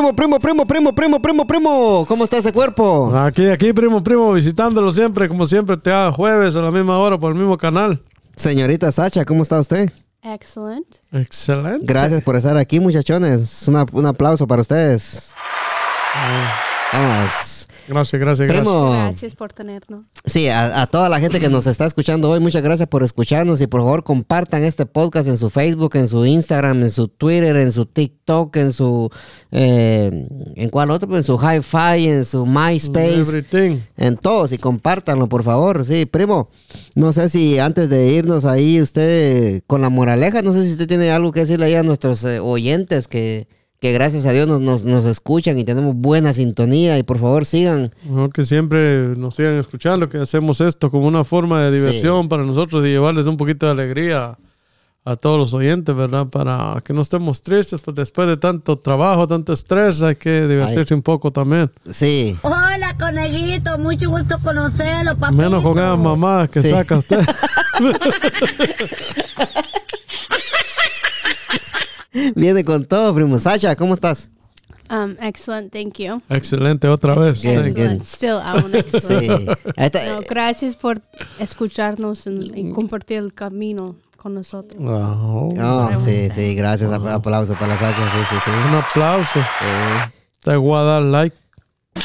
primo, primo, primo, primo, primo, primo, primo. ¿Cómo está ese cuerpo? Aquí, aquí, primo, primo, visitándolo siempre, como siempre, te hago jueves a la misma hora por el mismo canal. Señorita Sacha, ¿cómo está usted? Excelente. Excelente. Gracias por estar aquí, muchachones. Un aplauso para ustedes. Ah. Vamos. Gracias, gracias, gracias. Primo. Gracias por tenernos. Sí, a, a toda la gente que nos está escuchando hoy, muchas gracias por escucharnos y por favor compartan este podcast en su Facebook, en su Instagram, en su Twitter, en su TikTok, en su... eh, ¿En cuál otro? En su Hi-Fi, en su MySpace. Everything. En todos y compártanlo, por favor. Sí, primo. No sé si antes de irnos ahí, usted, con la moraleja, no sé si usted tiene algo que decirle ahí a nuestros eh, oyentes que, que gracias a Dios nos, nos, nos escuchan y tenemos buena sintonía. Y por favor, sigan. Que siempre nos sigan escuchando, que hacemos esto como una forma de diversión para nosotros y llevarles un poquito de alegría a todos los oyentes, ¿verdad? Para que no estemos tristes, pues después de tanto trabajo, tanto estrés, hay que divertirse un poco también. Sí. Hola, conejito, mucho gusto conocerlo, papito. Menos con esas mamadas que Sí. saca usted. Viene con todo, primo. Sacha, ¿cómo estás? Um, excellent, thank you. Excelente, otra vez. Bien. Excellent, still aún excellent. Sí. No, gracias por escucharnos y compartir el camino con nosotros. Wow. Oh, sí, sí, gracias. Ap- Aplauso para la Sacha. Sí, sí, sí. Un aplauso. Eh, Te voy a dar like.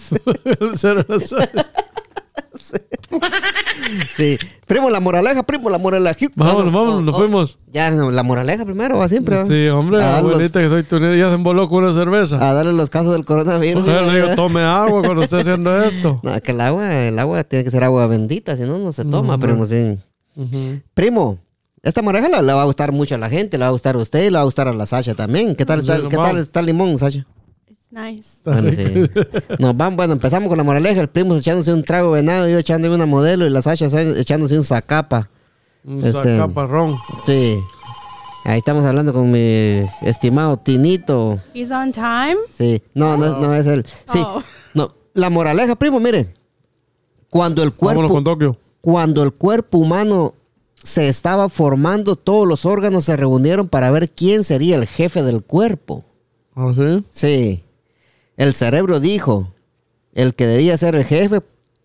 Cero, cero. sí. Primo, la moraleja, primo, la moraleja. Vámonos, Ah, no, vámonos, oh, nos oh. fuimos. Ya, no, la moraleja primero, va siempre. Sí, hombre, A dar los- abuelita, que soy tu nieta, ya se emboló con una cerveza. a darle los casos del coronavirus. Yo le digo, tome agua cuando esté haciendo esto. No, que el agua, el agua tiene que ser agua bendita, si no, no se toma, No, primo, sí. Primo, esta moraleja le, le va a gustar mucho a la gente, le va a gustar a usted y le va a gustar a la Sacha también. ¿Qué tal, Sí, está, ¿qué tal está el limón, Sacha? Nice. Bueno, sí. Nos van, bueno, empezamos con la moraleja, el primo echándose un trago venado, yo echándome una modelo y la Sacha echándose un zacapa. Un Este- sacaparrón. Sí. Ahí estamos hablando con mi estimado Tinito. He's on time. Sí. No, no, es, no es él. Sí. Oh. No, la moraleja, primo, mire. Cuando el Vámonos cuerpo, con Tokio. cuando el cuerpo humano se estaba formando, todos los órganos se reunieron para ver quién sería el jefe del cuerpo. ¿Ah, sí? Sí. El cerebro dijo, el que debía ser el jefe,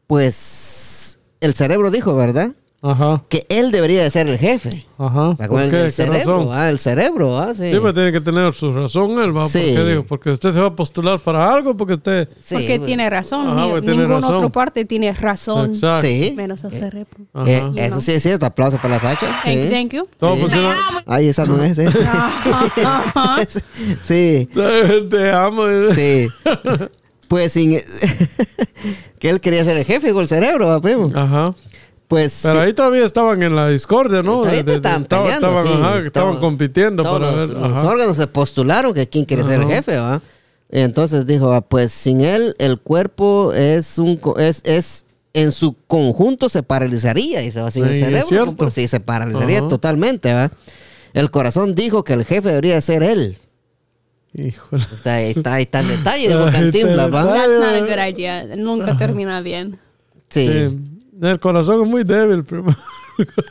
pues el cerebro dijo, ¿verdad? Ajá, Que él debería de ser el jefe. ajá. ¿Te ¿Por acuerdas qué? ¿Qué cerebro? Ah, el cerebro, ah, sí. Sí, tiene que tener su razón él, ¿va? Sí. ¿Por qué digo? Porque usted se va a postular para algo, porque usted... Sí, Porque tiene razón. Ajá, porque tiene ninguna razón. otra parte tiene razón. Exacto. Sí. Menos el cerebro. Ajá. Eh, eso sí es cierto. Aplauso para la Sacha. Thank, Sí. thank you. Todo Sí. funciona... Ay, esa no es. ¿eh? Sí, Te amo. sí. Pues sin... que él quería ser el jefe con el cerebro, ¿va, primo. Ajá. Pues... Pero sí. ahí todavía estaban en la discordia, ¿no? Todavía De- de- estaban estaba- peleando, estaban, sí, ajá, estaban estaban- compitiendo todos para los, ver. los ajá. órganos se postularon que quién quiere ser el Ajá. jefe, ¿va? Entonces dijo, ah, pues sin él el cuerpo es un es, es en su conjunto se paralizaría, dice, ¿va? sin el Sí, es cerebro, cierto. pues, sí se paralizaría Ajá. totalmente, ¿va? El corazón dijo que el jefe debería ser él. Híjole. Está, ahí está, ahí está el detalle el Cantinflas, ¿va? That's not a good idea. Nunca termina bien. Sí. Sí. El corazón es muy débil, primo.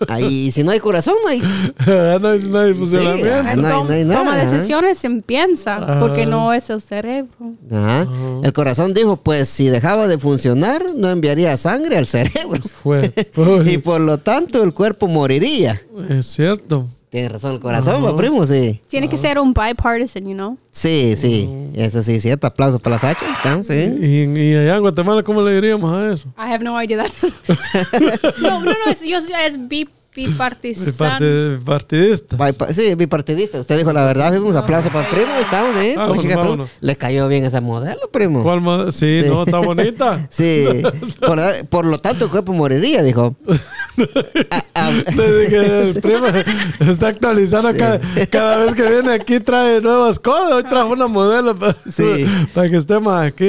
Ahí, si no hay corazón, no hay. no hay, no hay funcionamiento. ajá. No hay- no hay nada, Toma ajá. decisiones en piensa, Ajá. porque no es el cerebro. Ajá. El corazón dijo, pues si dejaba de funcionar, no enviaría sangre al cerebro. Fue. pues, y por lo tanto el cuerpo moriría. Es cierto. Tiene razón el corazón, ¿va, primo, sí. Tiene que ser un bipartisan, you know. Sí, sí. Eso sí, cierto. Aplausos para la Sacha. ¿Estamos? Sí. Y, y allá en Guatemala, ¿cómo le diríamos a eso? I have no idea. That. no, no, no, es, yo, es bi, El bipartisan. parte- partidista. Bipa- Sí, bipartidista. Usted dijo la verdad. Un aplauso para el primo. Estamos, ¿sí? Vámonos, Pues, chica, primo. vámonos. Le cayó bien esa modelo, primo. ¿Cuál más? Sí, Sí. no, está bonita. Sí. Por, por lo tanto, el cuerpo moriría, dijo. Le dije, el primo está actualizando cada, cada vez que viene aquí trae nuevas cosas. Hoy trajo una modelo para, Sí. para que estemos aquí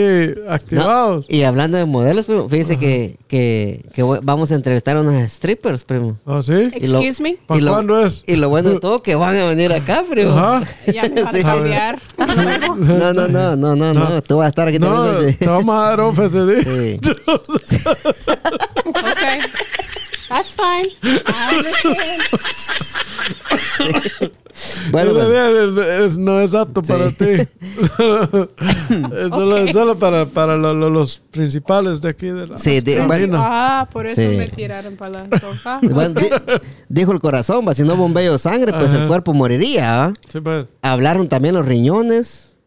no, activados. y hablando de modelos, primo, fíjese que, que, que vamos a entrevistar a unas strippers, primo. ¿Ah, sí? Y lo- Excuse me. ¿Para y lo- cuándo es? Y lo bueno de todo que van a venir acá, primo. Ajá. Ya me van Sí. a pelear. No, no, no, no, no, no. Tú vas a estar aquí No, también. te vamos a dar un FSD. Sí. okay. That's fine. I understand. Bueno, es- es- no es apto para ti. es solo, es solo para, para lo- lo- los principales de aquí de la Sí, de- Argentina. Ah, por eso Sí. me tiraron para la sofá. bueno, di- dijo el corazón, va, si no bombeo sangre, pues el Ajá. cuerpo moriría. Sí, pues. Hablaron también los riñones,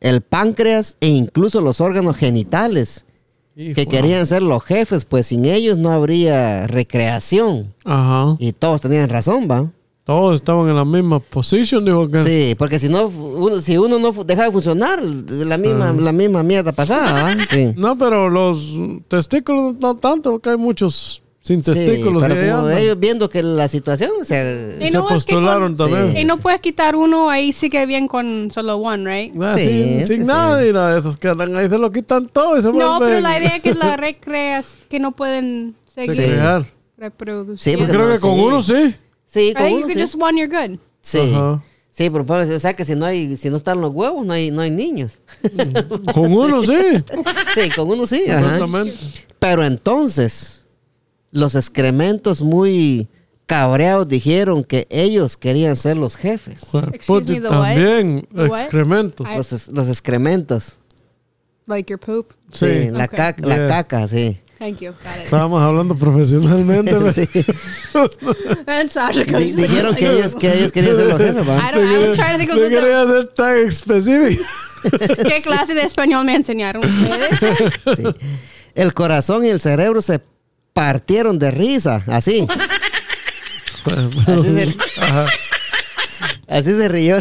el páncreas e incluso los órganos genitales, Hijo. que querían ser los jefes, pues sin ellos no habría recreación. Ajá. Y todos tenían razón, ¿va? Todos estaban en la misma posición, dijo que. Sí, porque si no, uno, si uno no fu- deja de funcionar, la misma, Ah. la misma mierda pasada, ¿va? Sí. No, pero los testículos no tanto, porque hay muchos sin Sí, testículos. pero y ahí como ellos viendo que la situación, o sea, Y Se no, es que postularon con- también. Sí. Y no puedes quitar uno, ahí sí que bien con solo one, right? Ah, Sí, sin sí, sin sí. nada y nada, esos que andan ahí se lo quitan todo y se No, pero la idea es que la recreas, que no pueden seguir Sí. Sí, Yo porque creo no, que con sí. uno sí. sí, con uno you sí. just one, you're good. Sí. Ajá. Sí, pero pues, o sea que si no hay, si no están los huevos, no hay, no hay niños. Con uno sí. sí, con uno sí. ajá. Exactamente. Pero entonces, los excrementos muy cabreados dijeron que ellos querían ser los jefes. Excuse Puti, me, también excrementos. I- Los, es- los excrementos. Like your poop. Sí, Sí. la, Ok. caca, la caca, sí. Thank you. Got it. Estábamos hablando profesionalmente. Sí. Dijeron que ellos, que ellos querían ser los jefes, I, ¿va? don't, I was trying to think of quería ser tan específico. ¿Qué clase de español me enseñaron ustedes? Sí. El corazón y el cerebro se partieron de risa, así. Así se, así se rió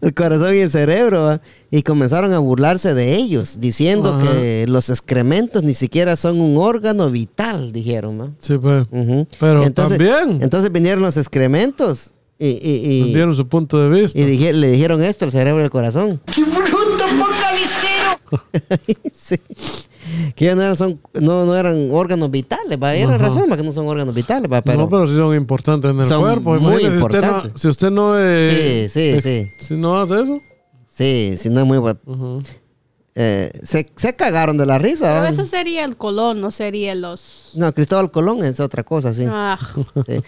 el corazón y el cerebro, ¿va? y comenzaron a burlarse de ellos, diciendo Ajá. que los excrementos ni siquiera son un órgano vital, dijeron. ¿va? Sí, pues. Pero entonces, también Entonces vinieron los excrementos y, y, y- dieron su punto de vista. y dije- le dijeron esto al cerebro y al corazón. sí. Que no eran, son, no, no eran órganos vitales, ¿va? Era Ajá. razón, ¿va? que no son órganos vitales, ¿va? pero, no, pero sí son importantes en el Son cuerpo. muy Imagínate si usted, no, importantes. si usted no eh, Sí, sí, sí. Si no hace eso. Sí, sí, no es muy bueno. Eh, se, se cagaron de la risa, Pero ¿va? eso sería el colón, no sería los... No, Cristóbal Colón es otra cosa, sí. Ah, Sí.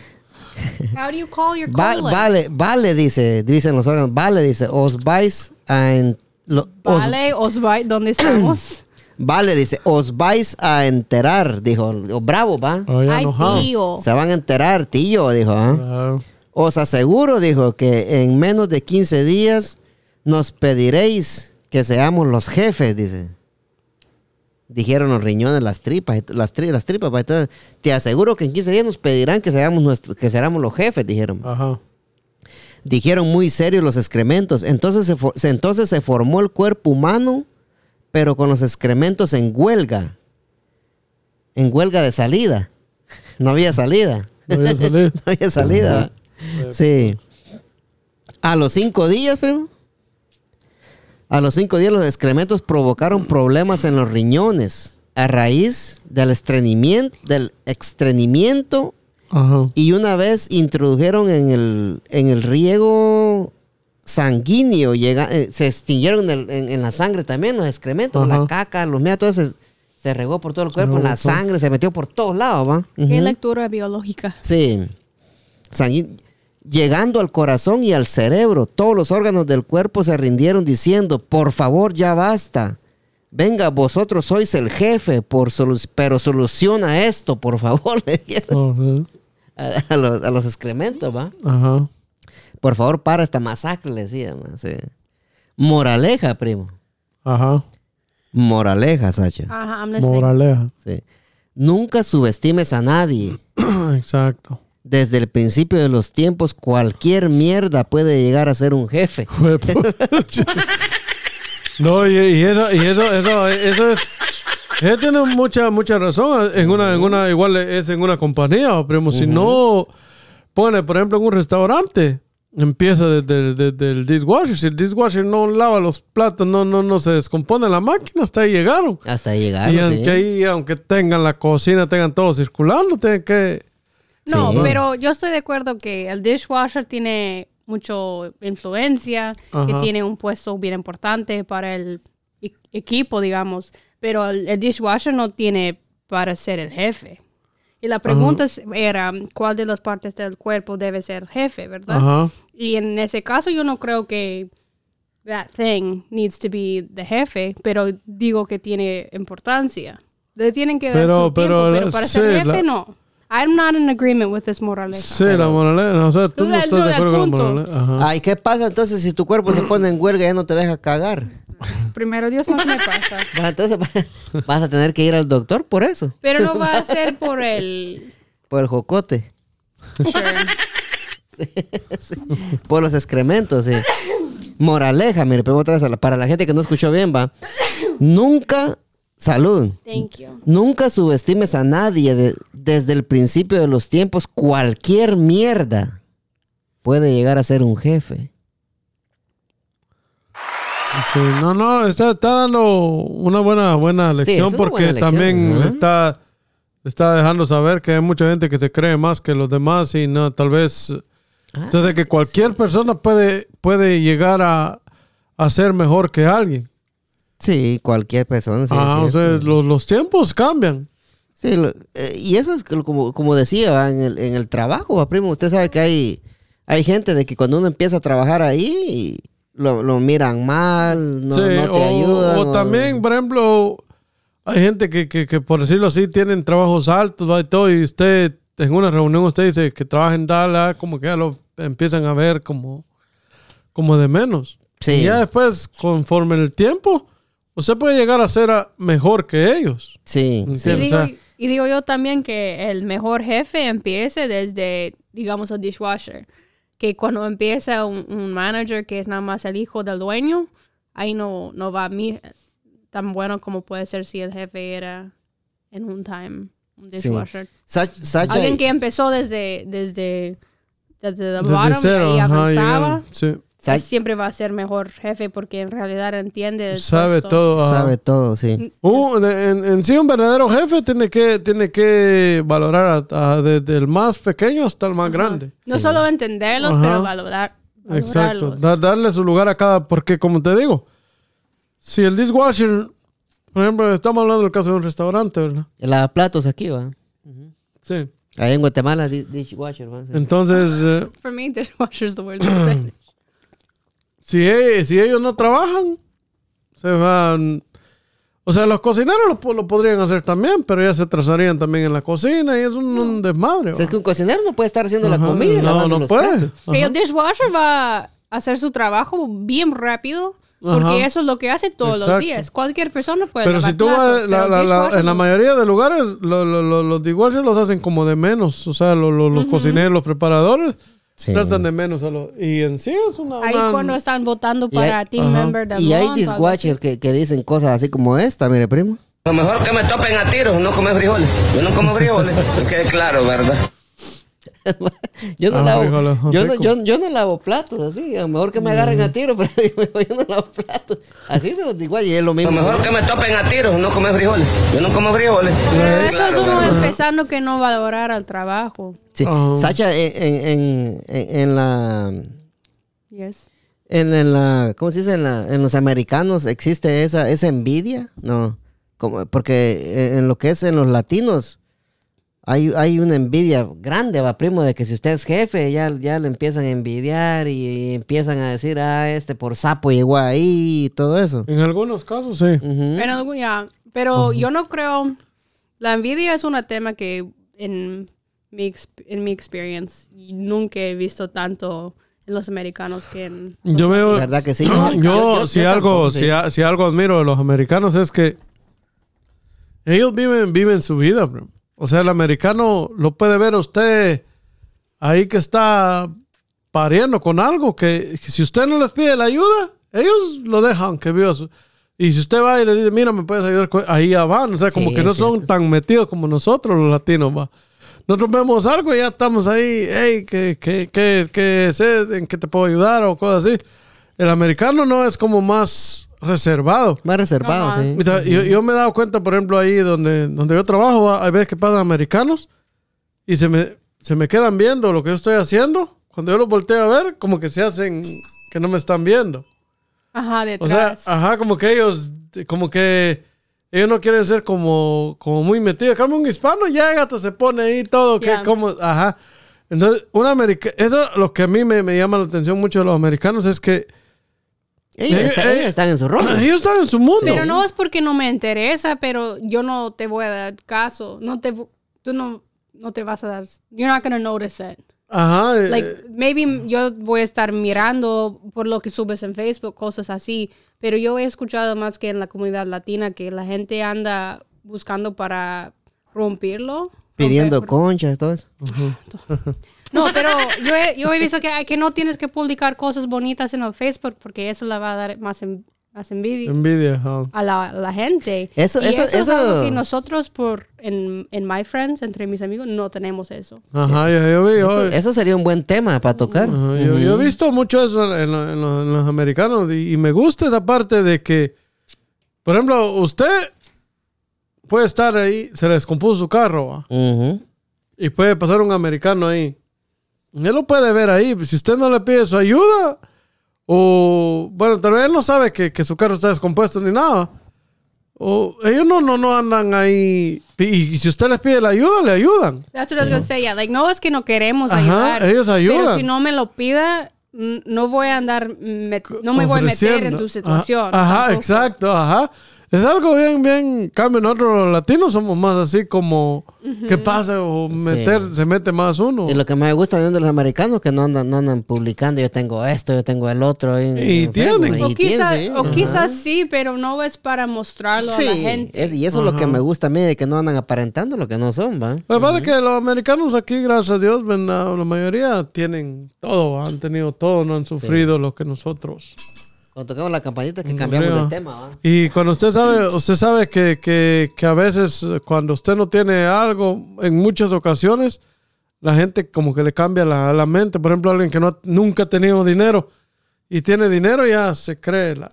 how do you call your Va- vale, vale, dice, dicen los órganos, vale, dice, os vais a... en- lo- os- Vale, Osvay, ¿dónde estamos? Vale, dice, os vais a enterar, dijo, bravo, va. Oh, Ay, tío. Se van a enterar, tío, dijo, ¿ah? Os aseguro, dijo, que en menos de 15 días nos pediréis que seamos los jefes, dice. Dijeron los riñones, las tripas, las, tri- las tripas. entonces, te aseguro que en 15 días nos pedirán que seamos, nuestro, que seamos los jefes, dijeron. Ajá. Dijeron muy serios los excrementos. Entonces se- entonces se formó el cuerpo humano, pero con los excrementos en huelga. En huelga de salida. No había salida. No voy a salir. No había salida. Sí. A los cinco días, primo. A los cinco días los excrementos provocaron problemas en los riñones a raíz del estreñimiento, del estreñimiento Ajá. y una vez introdujeron en el, en el riego sanguíneo, llega- eh, se extinguieron en, el- en- en la sangre también los excrementos, Ajá. la caca, los meados, todo se, se regó por todo el cuerpo, en la sangre, se metió por todos lados, ¿va? Qué lectura biológica. Sí. Sanguí- Llegando al corazón y al cerebro, todos los órganos del cuerpo se rindieron diciendo, por favor, ya basta. Venga, vosotros sois el jefe, por solu- pero soluciona esto, por favor, le a, a los, a los excrementos, ¿va? Ajá. Por favor, para esta masacre, le decían. ¿va? Sí. Moraleja, primo. Ajá. Moraleja, Sacha. Ajá, I'm. Moraleja. Sí. Nunca subestimes a nadie. Exacto. Desde el principio de los tiempos, cualquier mierda puede llegar a ser un jefe. No, y, y eso, y eso, eso, eso es. Él tiene mucha, mucha razón. En una, en una, igual es en una compañía, primo. Si no pone, por ejemplo, en un restaurante, empieza desde, desde el dishwasher. Si el dishwasher no lava los platos, no, no, no se descompone la máquina, hasta ahí llegaron. Hasta ahí llegaron, y sí. aunque ahí, aunque tengan la cocina, tengan todo circulando, tienen que. No, Sí. pero yo estoy de acuerdo que el dishwasher tiene mucho influencia, que tiene un puesto bien importante para el e- equipo, digamos, pero el, el dishwasher no tiene para ser el jefe. Y la pregunta es- era, ¿cuál de las partes del cuerpo debe ser jefe, verdad? Ajá. Y en ese caso yo no creo que that thing needs to be the jefe, pero digo que tiene importancia. Le tienen que dar Pero- su pero tiempo, pero para sí, ser jefe la- no. I'm not in agreement with this moraleja. Sí, la moraleja. O sea, tú no No, estás de acuerdo con la moraleja. Ajá. Ay, ¿qué pasa entonces si tu cuerpo se pone en huelga y ya no te deja cagar? Primero Dios no me pasa. Entonces vas a tener que ir al doctor por eso, Pero no va a ser por el... por el jocote, Sure. por los excrementos, sí. Moraleja, mire, pero otra vez para la gente que no escuchó bien, va. Nunca, salud, Thank you. nunca subestimes a nadie de- desde el principio de los tiempos. Cualquier mierda puede llegar a ser un jefe. Sí, no, no, está, está dando una buena, buena lección porque buena también está, está dejando saber que hay mucha gente que se cree más que los demás y no, tal vez, Ah, entonces que cualquier persona puede, puede llegar a, a ser mejor que alguien. Sí, cualquier persona. ah, o sea, los, los tiempos cambian. Sí, lo- eh, y eso es como, como decía. En, el, en el trabajo, ¿va, primo. Usted sabe que hay, hay gente de que cuando uno empieza a trabajar ahí, lo, lo miran mal, no, Sí, no te o, ayudan. o también, por ejemplo, hay gente que, que, que, por decirlo así, tienen trabajos altos ¿va? y todo, y usted en una reunión usted dice que trabaja en Dallas, como que ya lo empiezan a ver como, como de menos. Sí. Y ya después, conforme el tiempo, usted puede llegar a ser a- mejor que ellos. Sí, Y Sí, o digo, sea- y digo yo también que el mejor jefe empiece desde, digamos, el dishwasher. Que cuando empieza un, un manager que es nada más el hijo del dueño, ahí no, no va a mí tan bueno como puede ser si el jefe era en un time un Sí. dishwasher. Sach- Sacha, Alguien que empezó desde, desde, desde the Desde bottom cero, y ajá, avanzaba, llegaron, sí. Siempre va a ser mejor jefe porque en realidad entiende el Sabe puesto. todo. ajá. sabe todo, sí. Un- en, en sí, un verdadero jefe tiene que, tiene que valorar a- a- desde el más pequeño hasta el más grande. No solo entenderlos, Ajá. pero valorar. Exacto. Da- darle su lugar a cada. Porque, como te digo, si el dishwasher, por ejemplo, estamos hablando del caso de un restaurante, ¿verdad? El lavaplatos aquí, va. Sí. Ahí en Guatemala, di- dishwasher, va. sí. Entonces, eh, For me, dishwasher is the word. si, si ellos no trabajan, se van. O sea, los cocineros lo, lo podrían hacer también, pero ya se atrasarían también en la cocina y es un, un desmadre. O sea, es que un cocinero no puede estar haciendo la comida, no, no los puede. el dishwasher va a hacer su trabajo bien rápido. Porque Ajá. eso es lo que hace todos los días. Cualquier persona puede Pero lavar si tú platos, vas, la- la- en la mayoría de lugares, lo- lo- lo- los dishwashers los hacen como de menos. O sea, lo- lo- los cocineros, los preparadores, Sí. tratan de menos. a los- y en sí es una... Ahí una- cuando están votando Y hay- para team Ajá. member del Y hay dishwasher que, que dicen cosas así como esta, mire, primo. Lo mejor que me topen a tiros, no comer frijoles. Yo no como frijoles, que quede claro, ¿verdad? Yo no, Ah, lavo, yo, no, yo, yo no lavo platos así. A lo mejor que me agarren a tiro, pero digo, yo no lavo platos. Así se los digo y es lo Lo mismo. mejor que me topen a tiros, no comer frijoles. Yo no como frijoles. Pero eso claro, es uno ¿verdad? empezando que no valorar al trabajo. Sí. Ah. Sacha, en, en, en, en- en la... Yes. En, en la, ¿cómo se dice? En, la, en los americanos existe esa, esa envidia, no, como, porque en, en lo que es en los latinos hay, hay una envidia grande, va primo, de que si usted es jefe ya, ya le empiezan a envidiar y, empiezan a decir, ah, este por sapo llegó ahí y todo eso. En algunos casos, sí. Ujú. Pero, algún- ya, pero yo no creo. La envidia es un tema que en mi, en mi experience nunca he visto tanto en los americanos que en. Yo veo... ¿Verdad que sí? Yo, yo- si, yo algo, tampoco, sí. si, a- si algo admiro de los americanos es que ellos viven, viven su vida. bro. O sea, el americano lo puede ver usted ahí que está pariendo con algo que, que si usted no les pide la ayuda, ellos lo dejan que viva su- Y si usted va y le dice, mira, me puedes ayudar, con-", ahí ya van. O sea, como Sí, que no es son cierto. tan metidos como nosotros los latinos, va. Nosotros vemos algo y ya estamos ahí, hey, ¿qué, qué, qué, qué es? ¿En qué te puedo ayudar? O cosas así. El americano no es como más reservado. Más reservado, Ajá. sí. Mira, yo, yo me he dado cuenta, por ejemplo, ahí donde, donde yo trabajo, hay veces que pasan americanos y se me, se me quedan viendo lo que yo estoy haciendo. Cuando yo los volteo a ver, como que se hacen que no me están viendo. Ajá, O sea, detrás. ajá, como que ellos, como que ellos no quieren ser como, como muy metidos. Como un hispano llega, hasta se pone ahí todo, que como, ajá. Entonces, un americano, eso lo que a mí me, me llama la atención mucho de los americanos es que Ellos, Eh, están, eh, ellos están en su rol. ellos están en su mundo. Pero no es porque no me interesa, pero yo no te voy a dar caso. No te, tú no, no te vas a dar. You're not gonna notice it. Ajá. eh, Like, maybe yo voy a estar mirando por lo que subes en Facebook, cosas así. Pero yo he escuchado más que en la comunidad latina que la gente anda buscando para romperlo. Pidiendo Romper- conchas, todo eso. No, pero yo he, yo he visto que, que no tienes que publicar cosas bonitas en el Facebook porque eso le va a dar más, en- más envidia a la, gente. Eso- y eso- eso, es algo que nosotros por en, en My Friends, entre mis amigos, no tenemos eso. Ajá, yo, yo vi. yo- Eso, eso sería un buen tema para tocar. Ajá, yo, yo he visto mucho eso en, lo- en lo- en los americanos y, y me gusta esa parte de que, por ejemplo, usted puede estar ahí, se le descompuso su carro y puede pasar un americano ahí. Él lo puede ver ahí. Si usted no le pide su ayuda, o bueno, tal vez él no sabe que, que su carro está descompuesto ni nada. O ellos no, no, no andan ahí. Y, y si usted les pide la ayuda, le ayudan. That's what I was gonna say, yeah. Like, no es que no queremos Ajá, ayudar. ellos ayudan. Pero si no me lo pida, no voy a andar, no me voy a meter en tu situación. Ajá, ajá, exacto, ajá. Es algo bien, bien, cambio, nosotros los latinos somos más así como, ¿qué pasa? O meter, se mete más uno. Y lo que más me gusta de los americanos que no andan, no andan publicando, yo tengo esto, yo tengo el otro. en- Y en tienen. Facebook, O, y quizás, tienen, sí. o quizás sí, pero no es para mostrarlo a la Sí, gente. es- y eso es lo que me gusta a mí, de que no andan aparentando lo que no son, ¿va? Lo que pasa es que los americanos aquí, gracias a Dios, ven, la, la mayoría tienen todo, han tenido todo, no han sufrido lo que nosotros. Cuando tocamos la campanita que cambiamos de tema, ¿va? Y cuando usted sabe, usted sabe que, que, que a veces eh, cuando usted no tiene algo, en muchas ocasiones, la gente como que le cambia la, la mente. Por ejemplo, alguien que no, nunca ha tenido dinero y tiene dinero ya se cree la,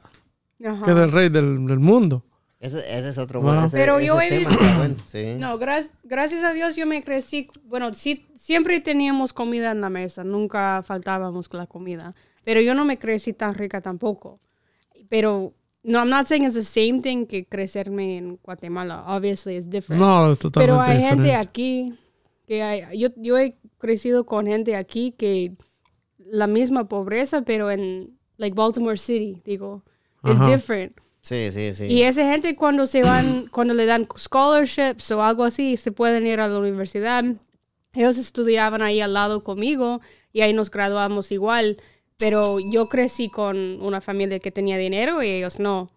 Ajá. que es el rey del, del mundo. Ese, ese es otro bueno. ese- Pero yo ese he tema visto- está bueno, sí. No, gra- gracias a Dios yo me crecí, bueno, sí, siempre teníamos comida en la mesa, nunca faltábamos con la comida, pero yo no me crecí tan rica tampoco. Pero, no, I'm not saying it's the same thing que crecerme en Guatemala, obviously it's different. No, totalmente pero hay gente diferente. aquí, que hay, yo, yo he crecido con gente aquí que la misma pobreza, pero en, like Baltimore City, digo, it's different. Sí, sí, sí. Y esa gente cuando se van, cuando le dan scholarships o algo así, se pueden ir a la universidad. Ellos estudiaban ahí al lado conmigo y ahí nos graduamos igual. Pero yo crecí con una familia que tenía dinero y ellos no.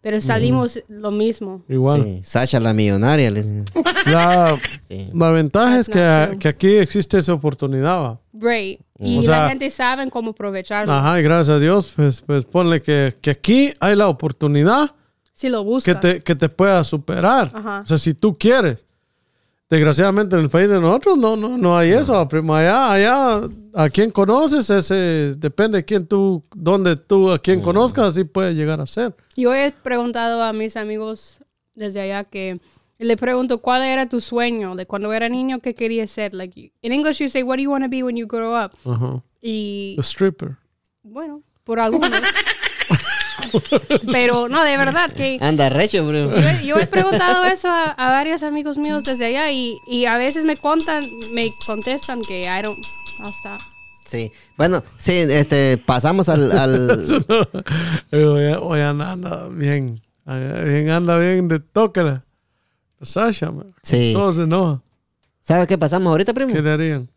Pero salimos lo mismo. Igual. Sí, Sasha la millonaria. La, Sí. la ventaja es That's not que, que aquí existe esa oportunidad. ¿va? Right. Y O la sea- gente sabe cómo aprovecharlo. Ajá, y gracias a Dios, pues, pues ponle que, que aquí hay la oportunidad Si lo que busca. te, que te pueda superar. Ajá. O sea, si tú quieres. Desgraciadamente en el país de nosotros no, no, no hay eso, primo. Allá, allá, a quien conoces, ese, depende de quién tú, dónde tú, a quien conozcas, así puede llegar a ser. Yo he preguntado a mis amigos desde allá que le pregunto cuál era tu sueño de cuando era niño qué querías ser. Like in English you say what do you want to be when you grow up. Ajá. Y The stripper. bueno, por algunos. Pero no, de verdad que Anda recho, bro. yo, he- yo he preguntado eso a, a varios amigos míos desde allá y, y a veces me contan, me contestan que I don't hasta Sí. Bueno, sí, este, pasamos al... al- anda, bien, bien, anda bien de tóquela. Sasha, man. Sí. Todos se enojan. ¿Sabe qué pasamos ahorita, primo? ¿Qué le harían?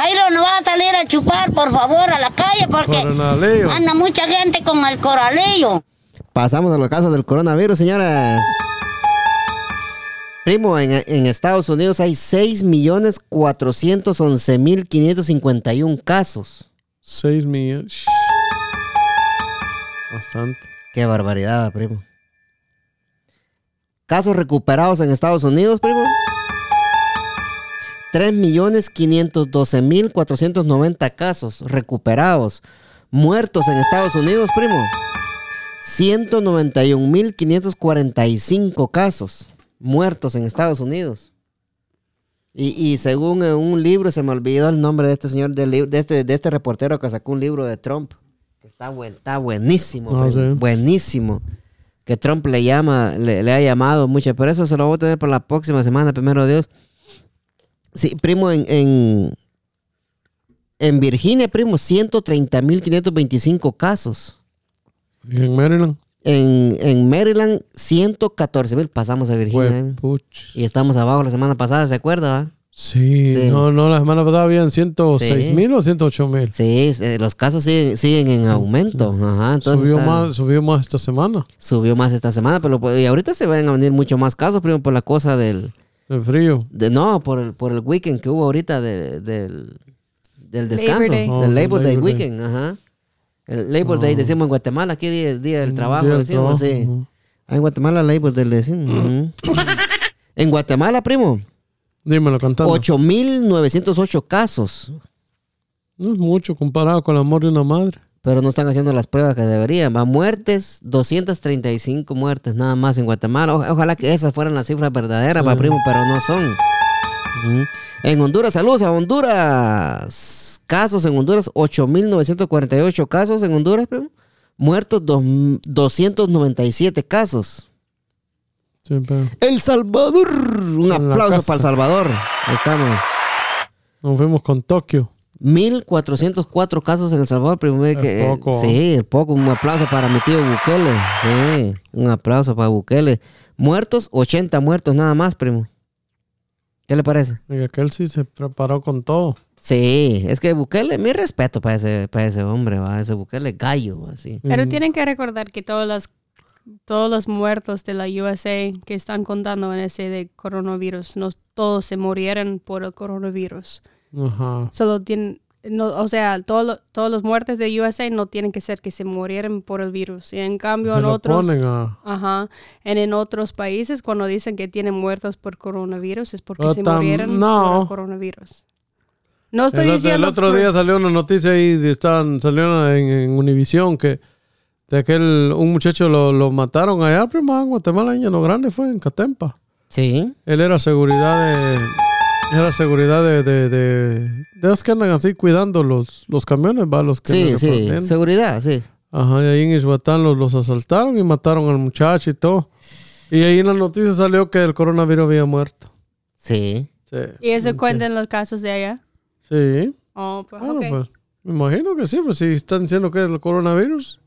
Jairo, no vas a salir a chupar, por favor, a la calle porque anda mucha gente con el coralillo. Pasamos a los casos del coronavirus, señoras. Primo, en, en Estados Unidos hay 6.411.551 casos. 6 millones. Bastante. Qué barbaridad, primo. Casos recuperados en Estados Unidos, primo. 3.512.490 casos recuperados. Muertos en Estados Unidos, primo. 191.545 casos muertos en Estados Unidos. Y, y según un libro, se me olvidó el nombre de este señor, de, este, de este reportero que sacó un libro de Trump. Que está, buen, está buenísimo, Ah, sí. buenísimo. que Trump le llama, le, le ha llamado mucho, pero eso se lo voy a tener para la próxima semana, primero Dios. Sí, primo, en, en, en Virginia, primo, 130.525 casos. ¿Y en Maryland? En, en Maryland, 114.000 pasamos a Virginia. ¿eh? Y estamos abajo la semana pasada, ¿se acuerda? Sí, Sí. no, no, la semana pasada habían 106 Sí. mil o 108 mil. Sí, los casos siguen, siguen en aumento. Ajá, entonces Subió está- más, subió más esta semana. subió más esta semana, pero pues, y ahorita se van a venir mucho más casos, primo, por la cosa del, El frío. de, no, por el, por el weekend que hubo ahorita de- del, del descanso, Day. Oh, del Labor Day Labor Day. weekend, ajá. El Labor Day decimos en Guatemala, aquí día, día del trabajo, Día del decimos, trabajo, sí. ujú. Ah, en Guatemala Labor Day decimos. ujú. en Guatemala, primo, Dímelo cantando. 8.908 casos, No es mucho comparado con el amor de una madre. Pero no están haciendo las pruebas que deberían. Va muertes, 235 muertes nada más en Guatemala. O- ojalá que esas fueran las cifras verdaderas, Sí. va, primo, pero no son. En Honduras, saludos a Honduras. Casos en Honduras, 8.948 casos en Honduras, primo. Muertos, dos- 297 casos. Sí, El Salvador. Un En aplauso para El Salvador. Ahí estamos. nos fuimos con Tokio. 1404 casos en El Salvador. Primero Es que, eh, poco. sí, es poco. Un aplauso para mi tío Bukele. Sí, un aplauso para Bukele. Muertos, 80 muertos nada más, primo. ¿Qué le parece? Y aquel sí se preparó con todo. Sí, es que Bukele, mi respeto para ese, para ese hombre, va. Ese Bukele gallo, así. Pero Mm. tienen que recordar que todos los, todos los muertos de la USA que están contando en ese de coronavirus, no todos se murieron por el coronavirus. Ajá. Solo tienen, no, o sea, todo lo- todos los muertes de USA no tienen que ser que se murieran por el virus. Y en cambio Se en otros, ponen a... ajá, en, en otros países cuando dicen que tienen muertos por coronavirus es porque Pero se murieron no. por el coronavirus. No estoy el, diciendo el otro día salió una noticia ahí, estaban, salió en, en Univisión que de aquel, un muchacho lo, lo mataron allá, prima, en Guatemala, en Llano Grande, fue en Catempa. Sí, Él era seguridad de... Era seguridad de, de, de, de los que andan así cuidando los, los camiones, va, los que sí, sí. repartiendo. Seguridad, sí. Ajá, y ahí en Ishuatán los, los asaltaron y mataron al muchacho y todo. Y ahí en la noticia salió que el coronavirus había muerto. Sí. Sí. ¿Y eso cuenta en los casos de allá? Sí. Oh, pues, Bueno, ok. pues, me imagino que sí, pues si están diciendo que es el coronavirus.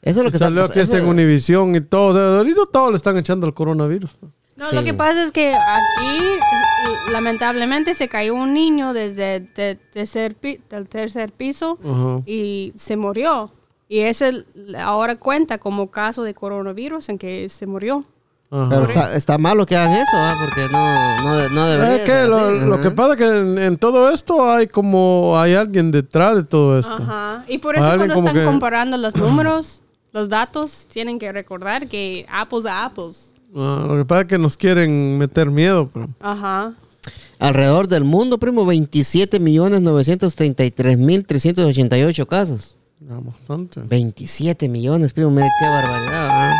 Eso es lo Y que salió está aquí este en eso- Univisión y todo. O sea, ahorita todo le están echando al coronavirus. No, Sí. lo que pasa es que aquí, lamentablemente, se cayó un niño desde el te- tercer, del tercer piso Ajá. y se murió. Y ese ahora cuenta como caso de coronavirus en que se murió. Ajá. Pero está, está malo que hagan eso, ¿ah? porque no, no, no debería Es que ser lo, así, lo que pasa es que en, en todo esto hay como hay alguien detrás de todo esto. Ajá. Y por eso cuando están que- comparando los números, los datos, tienen que recordar que apples a apples. Ah, lo que pasa es que nos quieren meter miedo. Pero, Ajá. Alrededor del mundo, primo, 27 millones 933 mil 388 casos. ya, bastante. 27 millones, primo, mire qué barbaridad. ¿ah?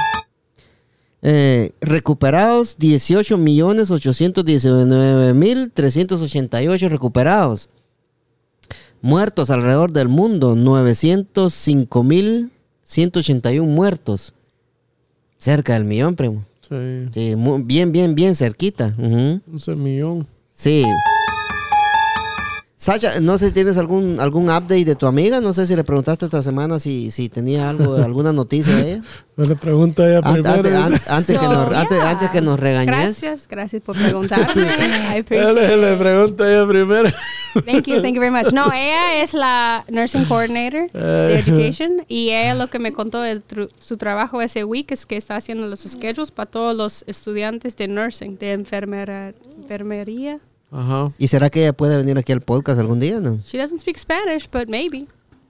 Eh, recuperados, 18 millones 819 mil 388 recuperados. Muertos alrededor del mundo, 905 mil 181 muertos. Cerca del millón, primo. Sí. Sí, mu- bien, bien, bien cerquita. Ujú. 11 millón. Sí. Sacha, no sé si tienes algún, algún update de tu amiga. No sé si le preguntaste esta semana si, si tenía algo, alguna noticia de ella. Me le pregunta ella An- primero. Antes, que nos, antes, yeah. antes que nos regañes. Gracias, gracias por preguntarme. I appreciate Él le, le pregunta ella primero. Thank you, thank you very much. No, ella es la nursing coordinator de education y ella lo que me contó de su trabajo ese week es que está haciendo los schedules para todos los estudiantes de nursing, de enfermera, enfermería. Ajá. ¿Y será que ella puede venir aquí al podcast algún día? No. She doesn't speak Spanish, but maybe.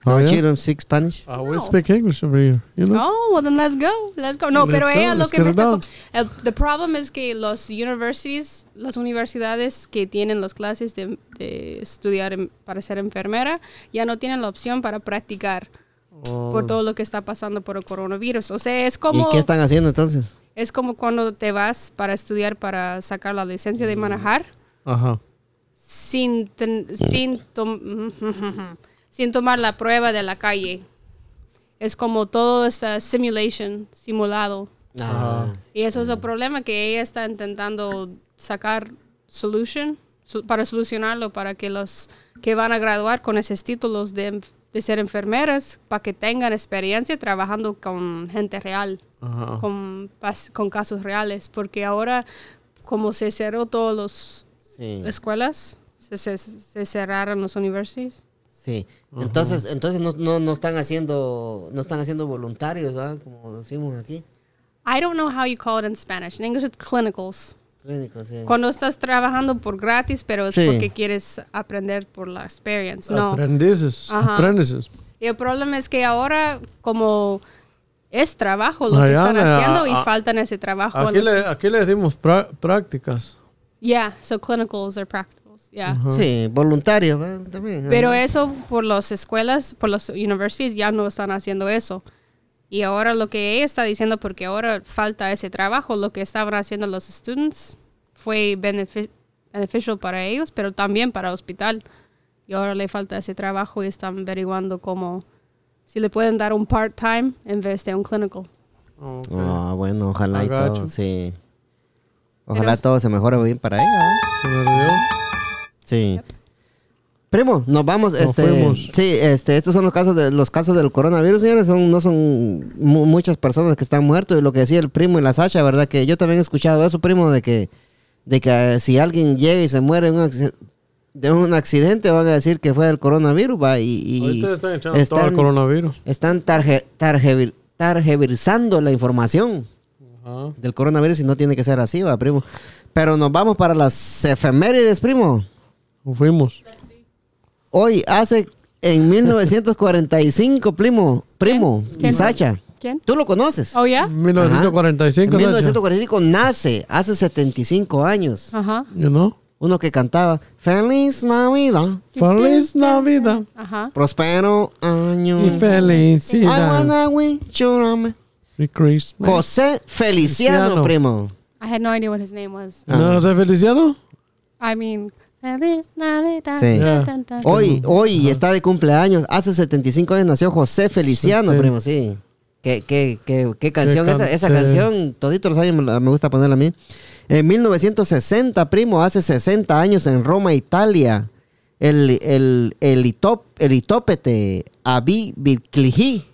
No, Oh, yeah? she don't speak Spanish. I will speak English over here. You know? Oh, well then let's go, let's go. No, Let's pero go, ella lo que me está... El the problem es que los universities, las universidades que tienen las clases de, de estudiar en- para ser enfermera, ya no tienen la opción para practicar Oh. por todo lo que está pasando por el coronavirus. O sea, es como... ¿Y qué están haciendo entonces? Es como cuando te vas para estudiar para sacar la licencia de manejar Ajá. sin, ten- sin, tom- sin tomar la prueba de la calle. Es como todo esta simulation, simulado. Ah, Y eso es el problema que ella está intentando sacar solution su- para solucionarlo, para que los que van a graduar con esos títulos de, de ser enfermeras, para que tengan experiencia trabajando con gente real, Ajá. con, con casos reales, porque ahora como se cerró todas las sí. escuelas, se, se- se cerraron las universidades. Sí. Entonces, entonces no, no, no están haciendo, no están haciendo voluntarios, ¿verdad? Como decimos aquí. I don't know how you call it in Spanish. In English it's clinicals. Clínicos, sí. Cuando estás trabajando por gratis, pero es Sí. porque quieres aprender por la experience. No. Aprendices. Ajá. Aprendices. Y el problema es que ahora, como es trabajo lo que están haciendo y a- faltan ese trabajo. Aquí le, aquí le dimos prá- prácticas. Yeah, so clinicals or practicals. Yeah. Sí, voluntarios. También. Pero eso por las escuelas, por las universities ya no están haciendo eso. Y ahora lo que ella está diciendo, porque ahora falta ese trabajo, lo que estaban haciendo los students fue benefi- beneficial para ellos, pero también para el hospital. Y ahora le falta ese trabajo y están averiguando cómo, si le pueden dar un part-time en vez de un clinical. Ah, bueno, ojalá y todo, sí. Ojalá Pero- todo se mejore bien para ella, ¿verdad? Se me olvidó. Sí. Primo, nos vamos, Nos este, fuimos. sí, este, estos son los casos de los casos del coronavirus, señores, son no son mu- muchas personas que están muertos y lo que decía el primo y la Sacha, verdad que yo también he escuchado eso, primo, de que de que eh, si alguien llega y se muere en un de un accidente van a decir que fue del coronavirus, va y, y están echando todo el están, coronavirus. están tarje- tarjeversando la información Ajá. del coronavirus y no tiene que ser así, va, primo. Pero nos vamos para las efemérides, primo. Fuimos. Hoy hace en 1945, primo, primo, ¿Quién? y. Sacha. ¿Quién? ¿Tú lo conoces? Oh, yeah? 1945. En Sacha. 1945 nace, hace 75 años. Ajá. You know? Uno que cantaba Feliz Navidad, Feliz Navidad Ajá. próspero año. y I felicidad. wanna wish you Christmas. José Feliciano, Feliciano. primo. I had no idea what his name was. ¿No es Feliciano? I mean. Sí. Hoy, hoy está de cumpleaños. Hace 75 años nació José Feliciano, primo, sí. ¿Qué, qué, qué, qué canción? can- esa, esa sí. canción, toditos los años me, gusta ponerla a mí. En 1960, primo, hace 60 años en Roma, Italia, el, el, el, itop, el itópete Abi Birkliji,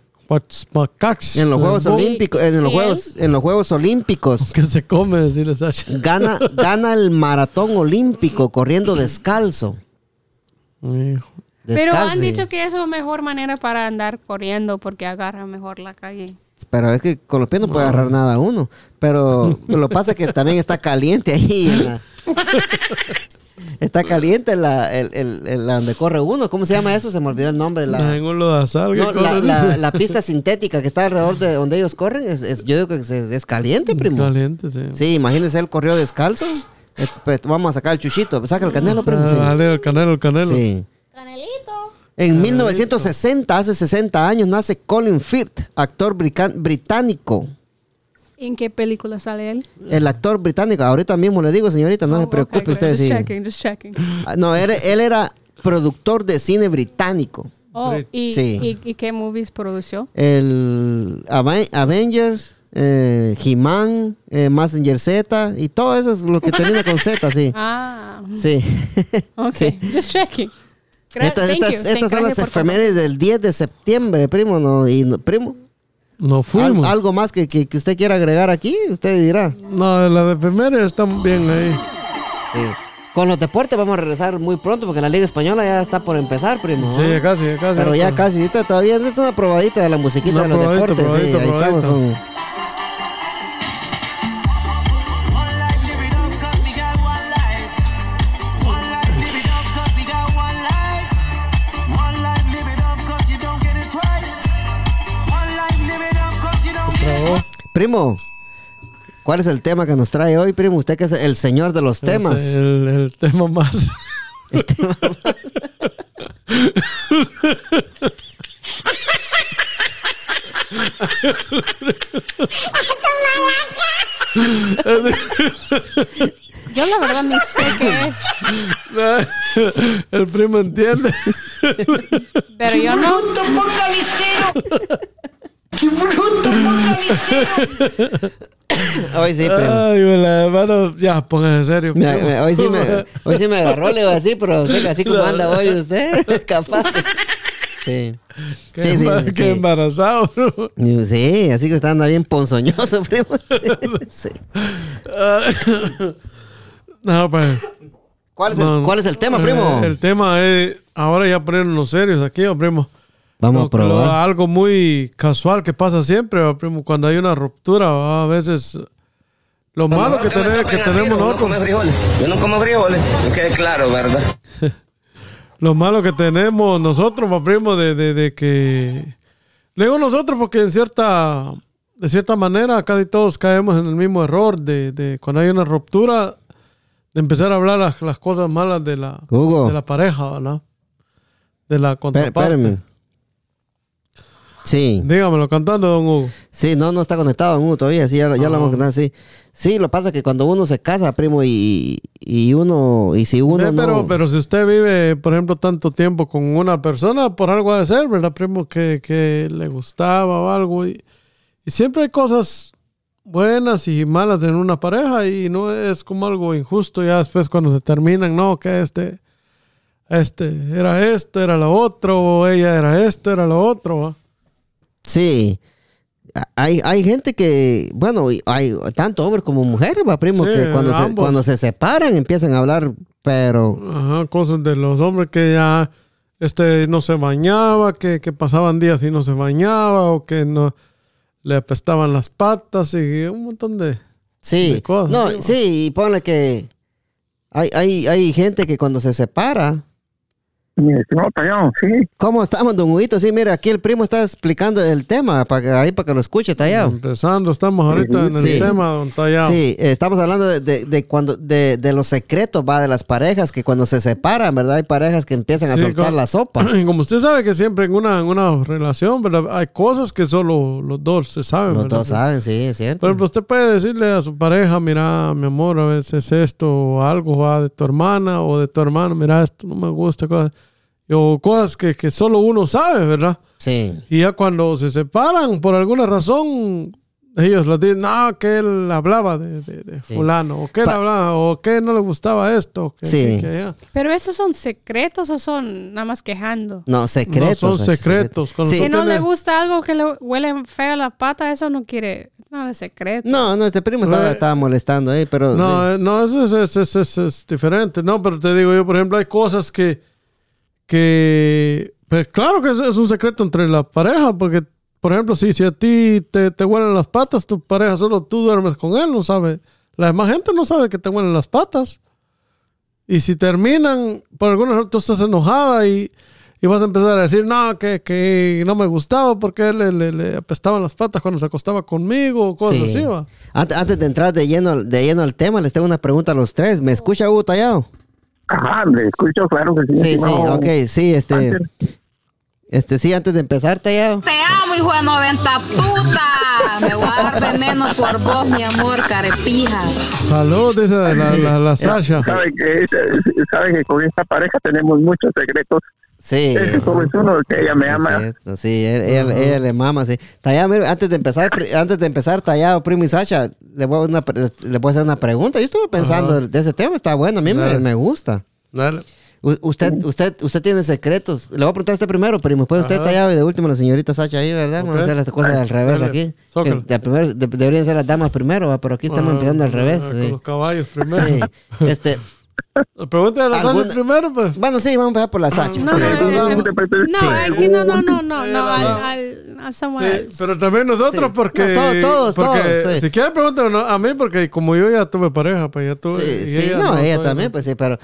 En los Juegos Olímpicos, en los. Juegos, en los Juegos Olímpicos, ¿Qué se come? Decirle Sacha. gana, gana el maratón olímpico corriendo descalzo. Hijo. Pero han dicho que eso es la mejor manera para andar corriendo porque agarra mejor la calle. Pero es que con los pies no puede agarrar nada uno. Pero lo que pasa es que también está caliente ahí. en la- está caliente la, el, el- el- la donde corre uno. ¿Cómo se llama eso? Se me olvidó el nombre. La, no, la, corre. la- la pista sintética que está alrededor de donde ellos corren. Es, es- yo digo que es, es caliente, primo. Caliente, sí. Sí, imagínese, él corrió descalzo. Eh, pues, vamos a sacar el chuchito. Saca el canelo, primo. Ah, Sí. dale, el canelo, el canelo. Sí. En 1960, hace 60 años, nace Colin Firth, actor brica- británico. ¿En qué película sale él? El actor británico, ahorita mismo le digo, señorita, no Oh, se ok, preocupe good. usted. Just sí. checking, just checking. Ah, No, él, él era productor de cine británico. Oh. ¿y, Sí. y, y qué movies produció? El Avengers, eh, He-Man, eh, Messenger Z y todo eso es lo que termina con Z, sí. Ah, Sí. ok. Sí. Just checking. Gra- Estas, son las efemérides del 10 de septiembre, primo. No, y no- primo, No ¿al- fuimos. ¿algo más que, que- que usted quiera agregar aquí? Usted dirá. No, la de efemérides están bien ahí. Sí. Con los deportes vamos a regresar muy pronto porque la Liga Española ya está por empezar, primo. Sí, casi, ya casi. Pero ya casi, todavía es una probadita de la musiquita Una de los deportes. sí, ahí estamos con... Primo, ¿cuál es el tema que nos trae hoy, primo? Usted que es el señor de los temas. Es El, el tema más. Yo la verdad ni sé qué es, el primo entiende. pero yo no. ¡Qué bruto! ¡Póngale Hoy sí, primo. Ay, la hermano, ya, póngase en serio. Me- primo. me- hoy, sí me, hoy sí me agarró, le digo así, pero usted así como anda hoy usted, capaz. Sí. Qué, sí, sí, embar- sí. qué embarazado, bro. Sí, así que está anda bien ponzoñoso, primo. Sí, sí. No, pues. ¿Cuál, es el, no, ¿Cuál es el tema, eh, primo? El tema es, ahora ya ponernos serios aquí, oh, primo. Vamos a probar. algo muy casual que pasa siempre, primo, cuando hay una ruptura, a veces lo malo que, ¿Por qué me tener- que tenemos nosotros. Yo no como frijoles. Que quede claro, ¿verdad? lo malo que tenemos nosotros, primo, de, de, de que... Le digo nosotros porque en cierta, de cierta manera casi todos caemos en el mismo error de, de cuando hay una ruptura, de empezar a hablar las, las cosas malas de la, Hugo. de la pareja, ¿verdad? De la contraparte. Espérame. Sí. Dígamelo cantando, don Hugo. Sí, no, no está conectado uno todavía, sí, ya, lo- ya lo vamos a sí. Sí, lo pasa que cuando uno se casa, primo, y, y uno, y si uno Ve, pero, no... pero si usted vive, por ejemplo, tanto tiempo con una persona, por algo ha de ser, ¿verdad, primo? Que, que le gustaba o algo. Y, y siempre hay cosas buenas y malas en una pareja y no es como algo injusto ya después cuando se terminan, no, que este, este era esto, era lo otro, o ella era esto, era lo otro. ¿va? Sí. Hay, hay gente que, bueno, hay tanto hombres como mujeres, va, primo, Sí, que cuando se, cuando se separan empiezan a hablar, pero... Ajá, cosas de los hombres que ya este no se bañaba, que, que pasaban días y no se bañaba, o que no le apestaban las patas y un montón de, Sí, de cosas. no, ¿sí? sí, y ponle que hay, hay, hay gente que cuando se separa, Mi estimado Tallón, sí. ¿cómo estamos, don Huguito? Sí, mira, aquí el primo está explicando el tema, para que, ahí para que lo escuche, tallado. Empezando, estamos ahorita en el Sí. tema, don Tallado. Sí, estamos hablando de, de- de cuando de, de los secretos, va, de las parejas que cuando se separan, ¿verdad? Hay parejas que empiezan a Sí, soltar como- la sopa. Como usted sabe que siempre en una, en una relación, ¿verdad? Hay cosas que solo los dos se saben, Los ¿verdad? dos saben, sí, es cierto. Por ejemplo, usted puede decirle a su pareja, mira, mi amor, a veces esto o algo va de tu hermana o de tu hermano, mira, esto no me gusta, cosas. O cosas que, que solo uno sabe, ¿verdad? Sí. Y ya cuando se separan, por alguna razón, ellos les dicen, no, que él hablaba de, de- de Sí. fulano, o que él Pa- hablaba, o que no le gustaba esto, que, Sí. que- que allá. Pero esos son secretos o son nada más quejando. No, secretos. No, son secretos. Sí. Tú no le gusta algo que le huele feo a la pata, eso no quiere, no es secreto. No, no, este primo estaba, Eh, estaba molestando ahí, pero... No, sí. eh, no, eso es, es- es- es- es diferente. No, pero te digo yo, por ejemplo, hay cosas que, que pues claro que es, un secreto entre la pareja, porque, por ejemplo, si, si a ti te, te huelen las patas, tu pareja solo tú duermes con él, no sabe. La demás gente no sabe que te huelen las patas. Y si terminan, por alguna razón tú estás enojada y, y vas a empezar a decir, no, que, que no me gustaba porque él le, le, le apestaban las patas cuando se acostaba conmigo, cosas Sí. así, va. Antes, antes de entrar de lleno, de lleno al tema, les tengo una pregunta a los tres. ¿Me escucha Hugo Tallado? Ajá, le escucho, claro que sí. Sí, sí, ok, sí, este... Este, sí, antes de empezar, Tallado. Te amo, hijo de 90 puta. Me voy a dar veneno por vos, mi amor, carepija. Salud, dice la, la, la Sasha. Sabe que, sabe que con esta pareja tenemos muchos secretos. Sí. Es uno que ella me ama. cierto, sí, él- ella, ella le mama, sí. Tallado, antes de empezar, antes de empezar, Tallado, primo y Sacha, le voy, a una pre- le voy a hacer una pregunta. Yo estuve pensando Ajá. de ese tema, está bueno, a mí me, gusta. Dale. U- usted, usted, usted tiene secretos. Le voy a preguntar a usted primero, primo. Después usted. Tallado y de último la señorita Sacha ahí, ¿verdad? Vamos a hacer las cosas al revés Dale. aquí. Zócalo. Que de primero- de- deberían ser las damas primero, ¿va? pero aquí estamos Ah, empezando al revés. ah, Con sí. los caballos primero. Sí. Este, Pregúntale a la ¿Alguna- primero, pues. bueno, sí, vamos a empezar por la Sacha. No, Sí. no, no, no, no, no, no, al, Sí, pero también nosotros Sí. porque, No, todos, todos, porque todos, sí. si quieren pregúntale a mí porque como yo ya tuve pareja, pues ya tuve. Sí, y sí, no, ella también, pues sí, pero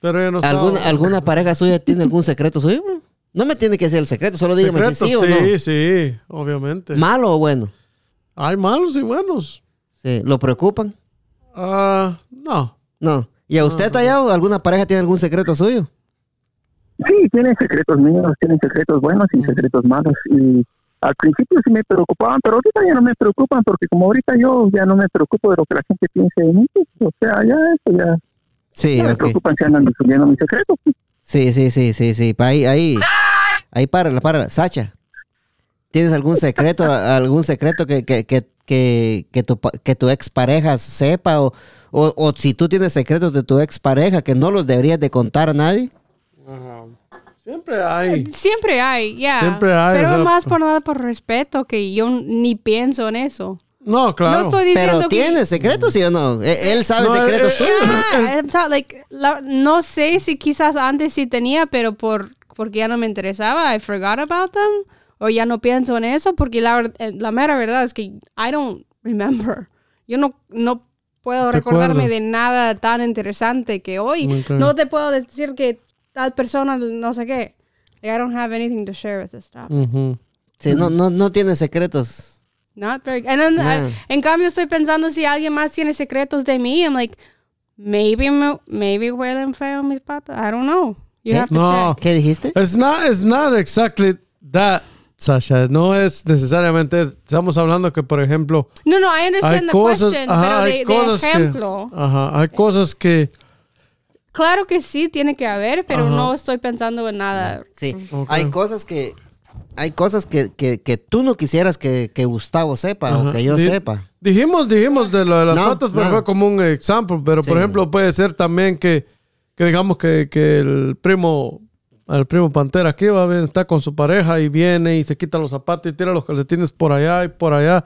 Pero ella no ¿alguna, estaba. ¿alguna pareja suya tiene algún secreto suyo? No me tiene que ser el secreto, solo dígame si sí o no. sí, sí, obviamente. ¿Malo o bueno? Hay malos y buenos. Sí. ¿Lo preocupan? Ah, no. No. ¿Y a usted, Tallado, alguna pareja tiene algún secreto suyo? Sí, tienen secretos míos, tienen secretos buenos y secretos malos. Y al principio sí me preocupaban, pero ahorita ya no me preocupan porque como ahorita yo ya no me preocupo de lo que la gente piense de mí, pues, o sea, ya eso ya, Sí, ya me ok. preocupan si andan difundiendo mis secretos. pues. Sí, sí, sí, sí, sí. Pa- Ahí, ahí, ahí, párala, párala. Sacha. ¿Tienes algún secreto, algún secreto que, que, que, que, que tu, que tu expareja sepa? O, o, o si tú tienes secretos de tu expareja que no los deberías de contar a nadie. Siempre hay. Siempre hay, ya. Siempre hay, Pero o sea, más por nada por respeto, que yo ni pienso en eso. No, claro. No estoy diciendo Pero que... ¿tienes secretos, sí o no? E- Él sabe No, eh, secretos eh, tuyos. Ah, I'm sorry, like, la- no sé si quizás antes sí tenía, pero por porque ya no me interesaba, I forgot about them, o ya no pienso en eso, porque la, eh, la mera verdad es que I don't remember. Yo no, no puedo te recordarme acuerdas. de nada tan interesante que hoy. No te puedo decir que tal persona no sé qué. Like, I don't have anything to share with this stuff. Ujú. Sí, no, no, no tienes secretos. Not very. And then, Yeah. I- en cambio, estoy pensando si alguien más tiene secretos de mí. I'm like, maybe, maybe huelen feo mis patas. I don't know. You ¿Qué? have to No. check. ¿Qué dijiste? It's not, it's not exactly that, Sasha. No es necesariamente. Estamos hablando que, por ejemplo, No, no, I hay understand the cosas, question, ajá, pero hay de, de cosas ejemplo. que, ajá, hay cosas que, Claro que sí, tiene que haber, pero Ajá. no estoy pensando en nada. Sí, hay cosas que hay cosas que, que, que tú no quisieras que, que Gustavo sepa ajá. o que yo Di- sepa. Dijimos, dijimos de lo de las No, patas, pero no. fue como un ejemplo. Pero, Sí. por ejemplo, puede ser también que, que digamos que, que el primo, el primo Pantera aquí va bien, está con su pareja y viene y se quita los zapatos y tira los calcetines por allá y por allá.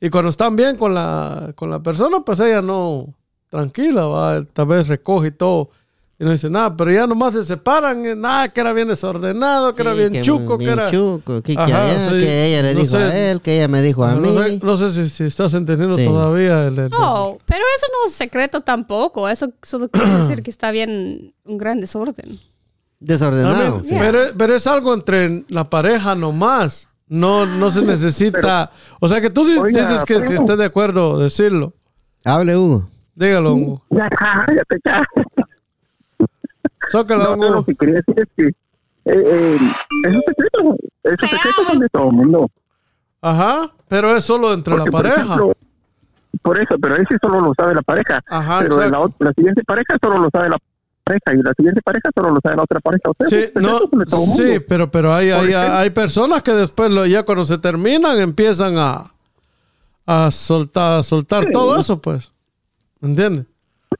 Y cuando están bien con la, con la persona, pues ella no, tranquila, va, tal vez recoge y todo. Y no dice nada, pero ya nomás se separan, y nada, que era bien desordenado, que era bien chuco, que era... chuco, que, que Ajá, allá, sí. que ella le No dijo sé. a él, que ella me dijo a no, mí. sé, no sé si, si estás entendiendo Sí. todavía el- el- No, pero eso no es secreto tampoco. Eso solo quiere decir que está bien un gran desorden. Desordenado. Sí. pero, pero es algo entre la pareja nomás. No, no se necesita. o sea que tú sí Oiga, dices que si estés de acuerdo decirlo. Hable, Hugo. Dígalo, Hugo. Ya, cállate, cállate. Zócalo, No, Hugo. lo que quería decir es que eh, eh, esos secretos, esos secretos son de todo el mundo. Ajá, pero es solo entre la por pareja. ejemplo, por eso, pero ese solo lo sabe la pareja. Ajá, pero la, la siguiente pareja solo lo sabe la pareja y la siguiente pareja solo lo sabe la otra pareja. O sea, Sí, no, pero, pero hay, hay, hay personas que después, lo- ya cuando se terminan, empiezan a, a soltar, a soltar Sí. todo eso, pues. ¿Entiendes?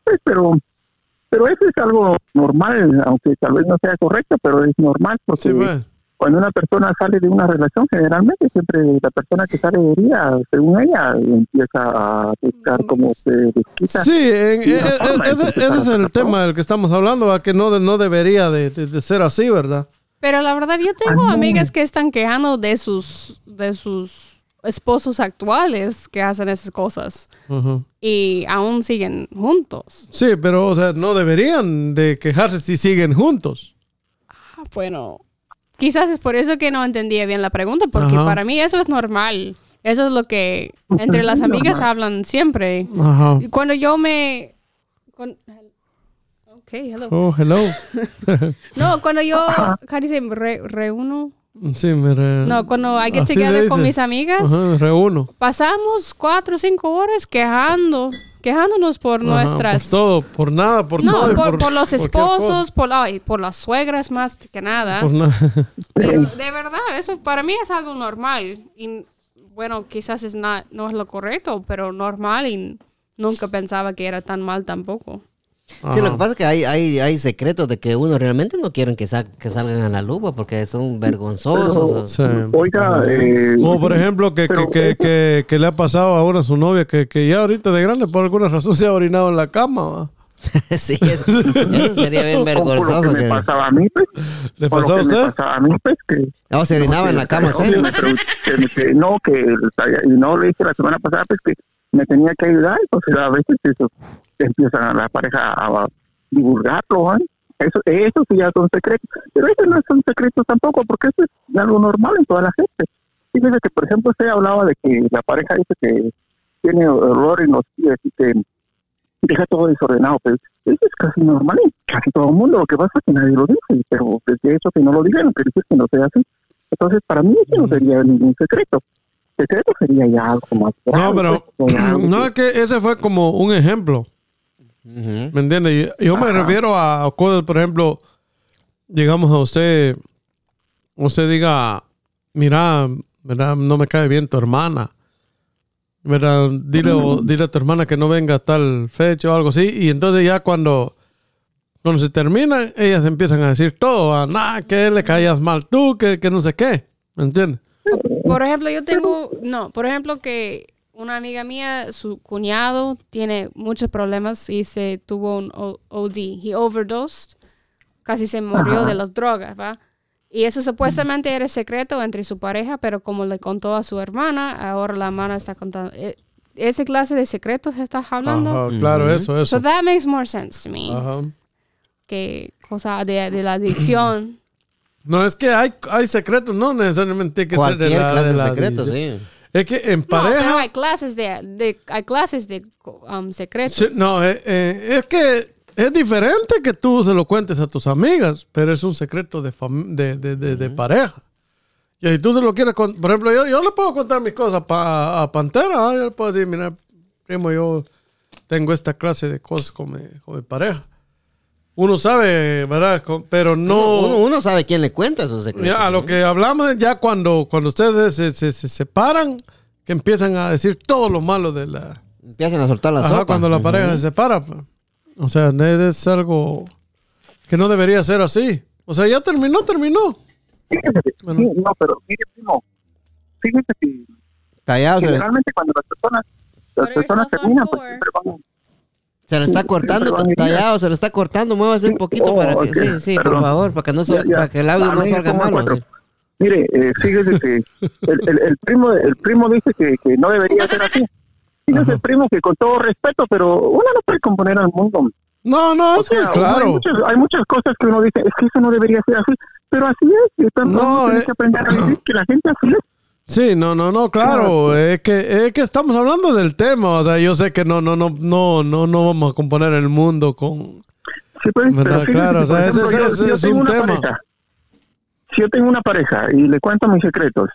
Pues, pero pero eso es algo normal, aunque tal vez no sea correcto, pero es normal porque Sí, pues. Cuando una persona sale de una relación, generalmente siempre la persona que sale de día, según ella, empieza a buscar como se desquita. Sí, en- Y e- la e- forma e- en que ese, se ese es el tema del que estamos hablando, ¿va? que no, no debería de, de- de ser así, ¿verdad? Pero la verdad, yo tengo amigas que están quejando de sus, de sus esposos actuales que hacen esas cosas Ujú. y aún siguen juntos. Sí, pero o sea, no deberían de quejarse si siguen juntos. Ah, Bueno, quizás es por eso que no entendía bien la pregunta, porque Ajá. para mí eso es normal. Eso es lo que entre las amigas hablan siempre. Ajá. Cuando yo me... con- Ok, hello. Oh, hello. No, cuando yo, ¿cómo dice? Re- reúno. Sí, me re- No, cuando Así together le con mis amigas, Ajá, reúno. pasamos cuatro o cinco horas quejando, quejándonos por Ajá, nuestras... Por todo, por nada, por no, todo. y por, por los esposos, por, ay, por las suegras más que nada. Por. Pero de verdad, eso para mí es algo normal. Y bueno, quizás es no es lo correcto, pero normal y nunca pensaba que era tan mal tampoco. Sí, lo que pasa es que hay, hay, hay secretos de que uno realmente no quieren que, sa- que salgan a la pues, porque son vergonzosos. o- Sí. Oiga, eh, O por ejemplo, que, pero que, que, eso- que, que le ha pasado ahora a su novia, que, que ya ahorita de grande por alguna razón se ha orinado en la cama. ¿va? sí, eso, eso sería bien o por lo que vergonzoso. me pasaba a mí, pues, ¿Le pasó a que me usted? pasaba a mí, pues, que No, se orinaba en la cama, que- ¿sí? que no, que y no le dije la semana pasada, pues, que me tenía que ayudar, entonces a veces eso empiezan la pareja a divulgarlo, ¿eh? Eso, eso sí ya son secretos, pero eso no son secretos tampoco, porque eso es algo normal en toda la gente. Fíjese que, por ejemplo, usted hablaba de que la pareja dice que tiene pies y que deja todo desordenado, pero eso es casi normal en casi todo el mundo. Lo que pasa es que nadie lo dice, pero desde eso que no lo digan, no quiere decir que no sea así. Entonces, para mí eso no sería ningún secreto. Secreto sería ya algo más No, grave, pero pues, ya algo no es que ese fue como un ejemplo. ¿Me entiendes? Yo, yo me Ajá. refiero a cosas, por ejemplo, digamos a usted, usted diga, mira, ¿verdad? No me cae bien tu hermana. ¿verdad? Dile, o- dile a tu hermana que no venga a tal fecha o algo así. Y entonces ya cuando, cuando se termina, ellas empiezan a decir todo. A, nah, que le caías mal tú, que, que no sé qué. ¿Me entiendes? Por ejemplo, yo tengo, no, por ejemplo que una amiga mía, su cuñado tiene muchos problemas y se tuvo un O- OD. He overdosed, casi se murió de las drogas, ¿va? Y eso supuestamente era secreto entre su pareja, pero como le contó a su hermana, ahora la hermana está contando. eh, ¿Ese clase de secretos estás hablando? Ajá, claro, eso, eso. So that makes more sense to me. Ajá. Que cosa de, de la adicción. No, es que hay, hay secretos, no necesariamente tiene que ser de Cualquier la, clase de de la secretos, adicción. sí. Es que en No, pero pareja... hay clases de, de- hay clases de um, secretos. Sí, no, eh, eh, es que es diferente que tú se lo cuentes a tus amigas, pero es un secreto de, fam- de, de, de- de pareja. Y si tú se lo quieres contar, por ejemplo, yo, yo le puedo contar mis cosas pa- a Pantera, ¿ah? yo le puedo decir, mira, primo, yo tengo esta clase de cosas con mi, con mi pareja. Uno sabe, ¿verdad? Pero no... Uno, uno sabe quién le cuenta esos secretos. Ya, a lo ¿no? que hablamos es ya cuando, cuando ustedes se, se- se separan, que empiezan a decir todo lo malo de la... Empiezan a soltar la Ajá, sopa. cuando la pareja se separa. pues. O sea, es algo que no debería ser así. O sea, ya terminó, terminó. Fíjese Bueno. sí, no, pero mire, primo, fíjese que Callado, le, generalmente cuando las personas, las personas terminan, pues siempre van se le está Sí, cortando, tallado, se le está cortando. Muévase un poquito Oh, para que. ok, Sí, sí, por favor, para que, no se- Ya, ya. para que el audio A no salga malo. sí. Mire, eh, fíjese que el, el- el primo el primo dice que, que no debería ser así. Fíjese, Ajá. primo, que con todo respeto, pero uno no puede componer al mundo. No, no, O sí, uno- hay, claro. muchas, hay muchas cosas que uno dice, es que eso no debería ser así. Pero así es, y también No, eh. que aprender a vivir que la gente así es. Sí, no, no, no, claro. Es que, es que estamos hablando del tema. O sea, yo sé que no, no, no, no, no, no vamos a componer el mundo con. Sí, pues, pero Claro, o sea, ese- ejemplo, ese yo es tengo un tema. pareja, si yo tengo una pareja y le cuento mis secretos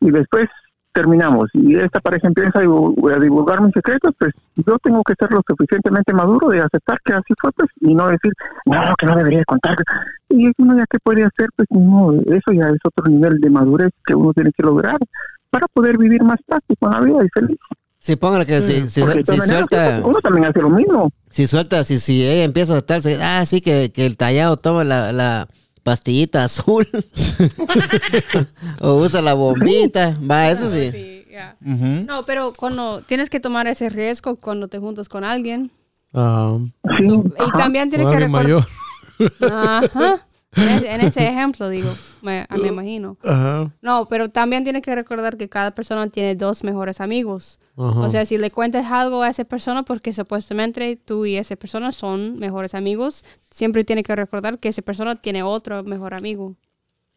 y después terminamos y esta pareja empieza a divu- a divulgar mis secretos, pues yo tengo que ser lo suficientemente maduro de aceptar que así fue, pues, y no decir, no, que no debería contar. Y uno ya que puede hacer, pues, no, eso ya es otro nivel de madurez que uno tiene que lograr para poder vivir más práctico en la vida y feliz. Sí, póngale que si, de si suelta, uno también hace lo mismo. si suelta, si, si ella empieza a estarse, ah, sí, que, que el tallado toma la, la pastillita azul o usa la bombita, va, eso sí. Sí, yeah. Ujú. No, pero cuando tienes que tomar ese riesgo cuando te juntas con alguien. ah, So, y también tienes que recordar. mayor. Ajá. En ese, en ese ejemplo, digo, me, me imagino. No, pero también tienes que recordar que cada persona tiene dos mejores amigos. O sea, si le cuentas algo a esa persona, porque supuestamente tú y esa persona son mejores amigos, siempre tienes que recordar que esa persona tiene otro mejor amigo.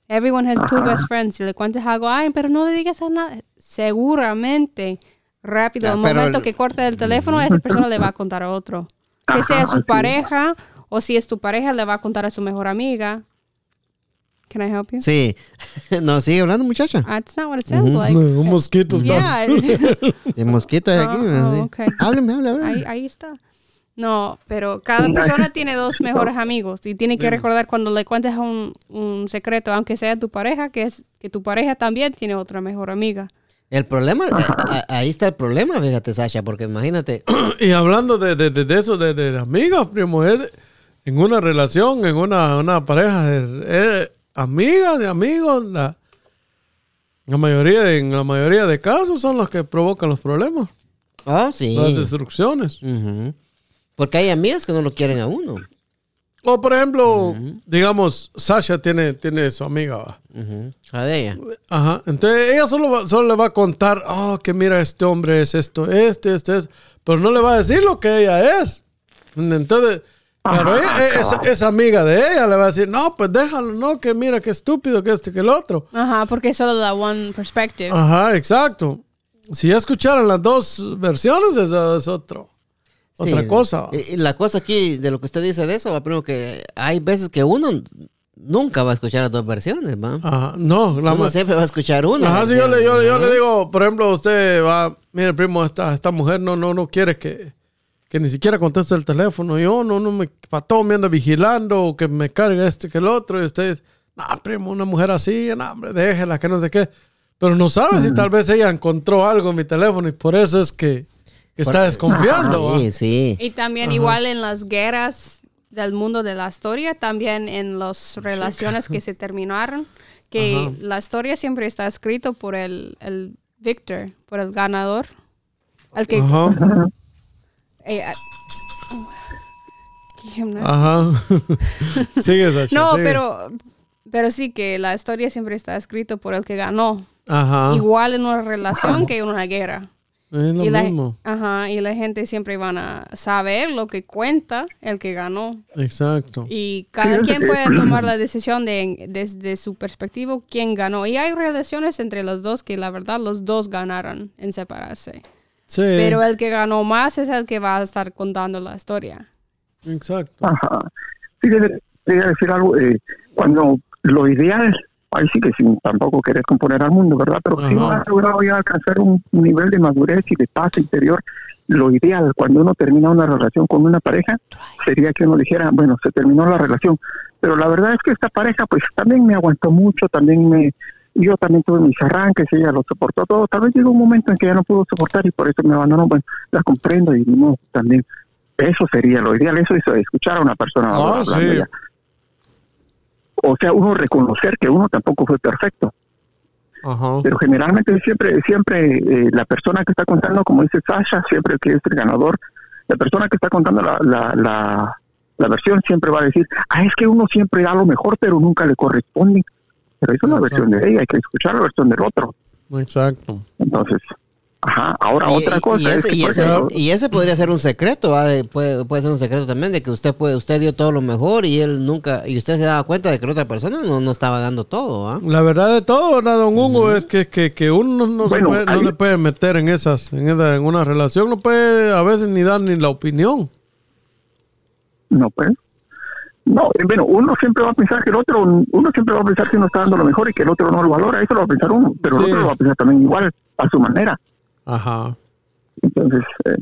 Everyone has two best friends. Si le cuentas algo, ay, pero no le digas a nada. Seguramente, rápido, Ah, el pero momento el- que corte el teléfono, esa persona le va a contar a otro. Que sea su pareja, o si es tu pareja, le va a contar a su mejor amiga. Can I help you? Sí. No, sigue hablando, muchacha. That's not what it sounds like. Un mosquito está. Yeah. El mosquito es aquí. Ah, sí. ok. Háblame. Ahí, ahí está. No, pero cada persona tiene dos mejores amigos y tiene que recordar cuando le cuentes un, un secreto, aunque sea tu pareja, que es que tu pareja también tiene otra mejor amiga. El problema, eh, a- ahí está el problema, fíjate, Sasha, porque imagínate, Y hablando de, de, de, de eso, de, de amigas, primo, es en una relación, en una, una pareja, es, es amiga de amigos, la, la mayoría, en la mayoría de casos son los que provocan los problemas, oh, sí. las destrucciones. Porque hay amigas que no lo quieren a uno. O por ejemplo, digamos, Sasha tiene, tiene su amiga. Ujú. A de ella. Ajá. Entonces ella solo, va- solo le va a contar, oh, que mira, este hombre es esto, este, este, este. Pero no le va a decir lo que ella es. Entonces, claro, ella- es, es amiga de ella, le va a decir, no, pues déjalo, no, que mira, qué estúpido, que este, que el otro. Ajá, porque es solo la one perspective. Ajá, exacto. Si ya escucharan las dos versiones, eso es otro. Otra cosa. Y- y la cosa aquí, de lo que usted dice de eso, va, primero que hay veces que uno nunca va a escuchar las dos versiones, va. Ajá, no, la uno siempre va a escuchar una. Ajá, sí, yo le, yo, yo le Ajá. digo, por ejemplo, usted va, mire, primo, esta, esta mujer no, no, no quiere que, que ni siquiera conteste el teléfono. Yo no, no me, para todo me anda vigilando, o que me carga este que el otro. Y usted, no, primo, una mujer así, no, hombre, déjela, que no sé qué. Pero no sabe si tal vez ella encontró algo en mi teléfono y por eso es que, que está desconfiando. Sí, sí. Y también igual en las guerras del mundo de la historia, también en las relaciones que se terminaron, que la historia siempre está escrito por el, el victor, por el ganador. El que... Ajá. Eh, ah, qué gimnasio. Ajá. sigue, Sasha, No, sigue. pero, pero sí que la historia siempre está escrito por el que ganó. Ajá. Igual en una relación que en una guerra. Es lo y, la, mismo. ajá, y la gente siempre van a saber lo que cuenta el que ganó. Exacto. Y cada quien puede tomar la decisión de, desde su perspectiva quién ganó. Y hay relaciones entre los dos que la verdad los dos ganaron en separarse. Sí. Pero el que ganó más es el que va a estar contando la historia. Exacto. Ajá. Quería decir algo. eh, cuando lo ideal, ahí sí que sin tampoco querer componer al mundo, ¿verdad? Pero si uno Ajá. ha logrado ya alcanzar un nivel de madurez y de paz interior, lo ideal cuando uno termina una relación con una pareja sería que uno dijera, bueno, se terminó la relación. Pero la verdad es que esta pareja, pues también me aguantó mucho, también me. Yo también tuve mis arranques, ella lo soportó todo. Tal vez llegó un momento en que ya no pudo soportar y por eso me abandonó. Bueno, la comprendo y no, también. Eso sería lo ideal, eso es escuchar a una persona Ah, hablando sí. ya. O sea, uno reconocer que uno tampoco fue perfecto, Ajá. pero generalmente siempre, siempre eh, la persona que está contando, como dice Sasha, siempre que es el ganador, la persona que está contando la, la, la, la versión siempre va a decir, ah, es que uno siempre da lo mejor, pero nunca le corresponde. Pero es la versión de ella, hay que escuchar la versión del otro. Exacto. Entonces, ajá, ahora Y- otra cosa y, es ese, que, y por ese- ejemplo, y ese podría ser un secreto, puede, puede ser un secreto también de que usted puede, usted dio todo lo mejor y él nunca, y usted se daba cuenta de que la otra persona no, no estaba dando todo, ¿ah? La verdad de todo, ¿verdad, don Hugo? Es que, que, que uno no, se Bueno, puede- no le puede meter en esas, en, esa- en una relación, no puede a veces ni dar ni la opinión. No, pues. No, eh, bueno, uno siempre va a pensar que el otro, uno siempre va a pensar que uno está dando lo mejor y que el otro no lo valora, eso lo va a pensar uno, pero Sí. el otro lo va a pensar también igual, a su manera. Ajá. Entonces, eh,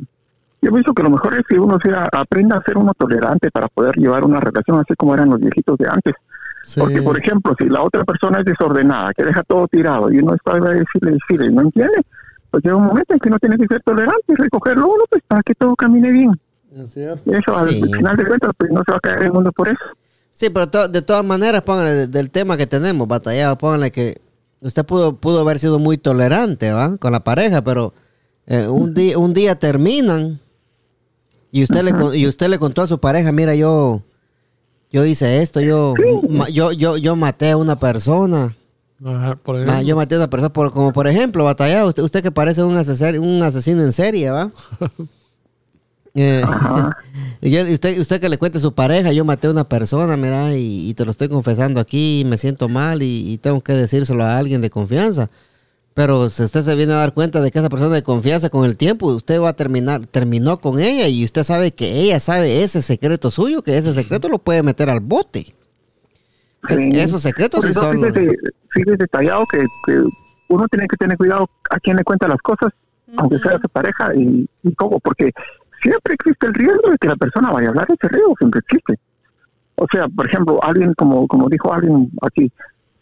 yo pienso que lo mejor es que uno sea, aprenda a ser uno tolerante para poder llevar una relación así como eran los viejitos de antes. Sí. Porque, por ejemplo, si la otra persona es desordenada, que deja todo tirado y uno está a decirle, decirle, no entiende, pues llega un momento en que uno tiene que ser tolerante y recogerlo uno pues, para que todo camine bien. Es cierto. Y eso, Sí. al final de cuentas, pues no se va a caer el mundo por eso. Sí, pero to- de todas maneras, póngale de- del tema que tenemos, batallado, póngale que usted pudo, pudo haber sido muy tolerante, ¿va? Con la pareja, pero eh, un, día, un día terminan y usted, le, con- y usted le contó a su pareja, mira, yo, yo hice esto, yo, ma- yo, yo, yo maté a una persona. Ajá, por Ma- ejemplo. yo maté a una persona, por, como por ejemplo, batallado, usted, usted que parece un asesino, un asesino en serie, ¿va? Eh, usted, usted que le cuente a su pareja, yo maté a una persona, mira, y, y te lo estoy confesando aquí, y me siento mal y, y tengo que decírselo a alguien de confianza. Pero si usted se viene a dar cuenta de que esa persona de confianza con el tiempo, usted va a terminar, terminó con ella y usted sabe que ella sabe ese secreto suyo, que ese secreto lo puede meter al bote. E- Sí. Esos secretos sí eso son... fíjese, fíjese detallado que, que uno tiene que tener cuidado a quién le cuenta las cosas, aunque sea su pareja y, y cómo, porque siempre existe el riesgo de que la persona vaya a hablar, ese riesgo siempre existe. O sea, por ejemplo, alguien, como, como dijo alguien aquí,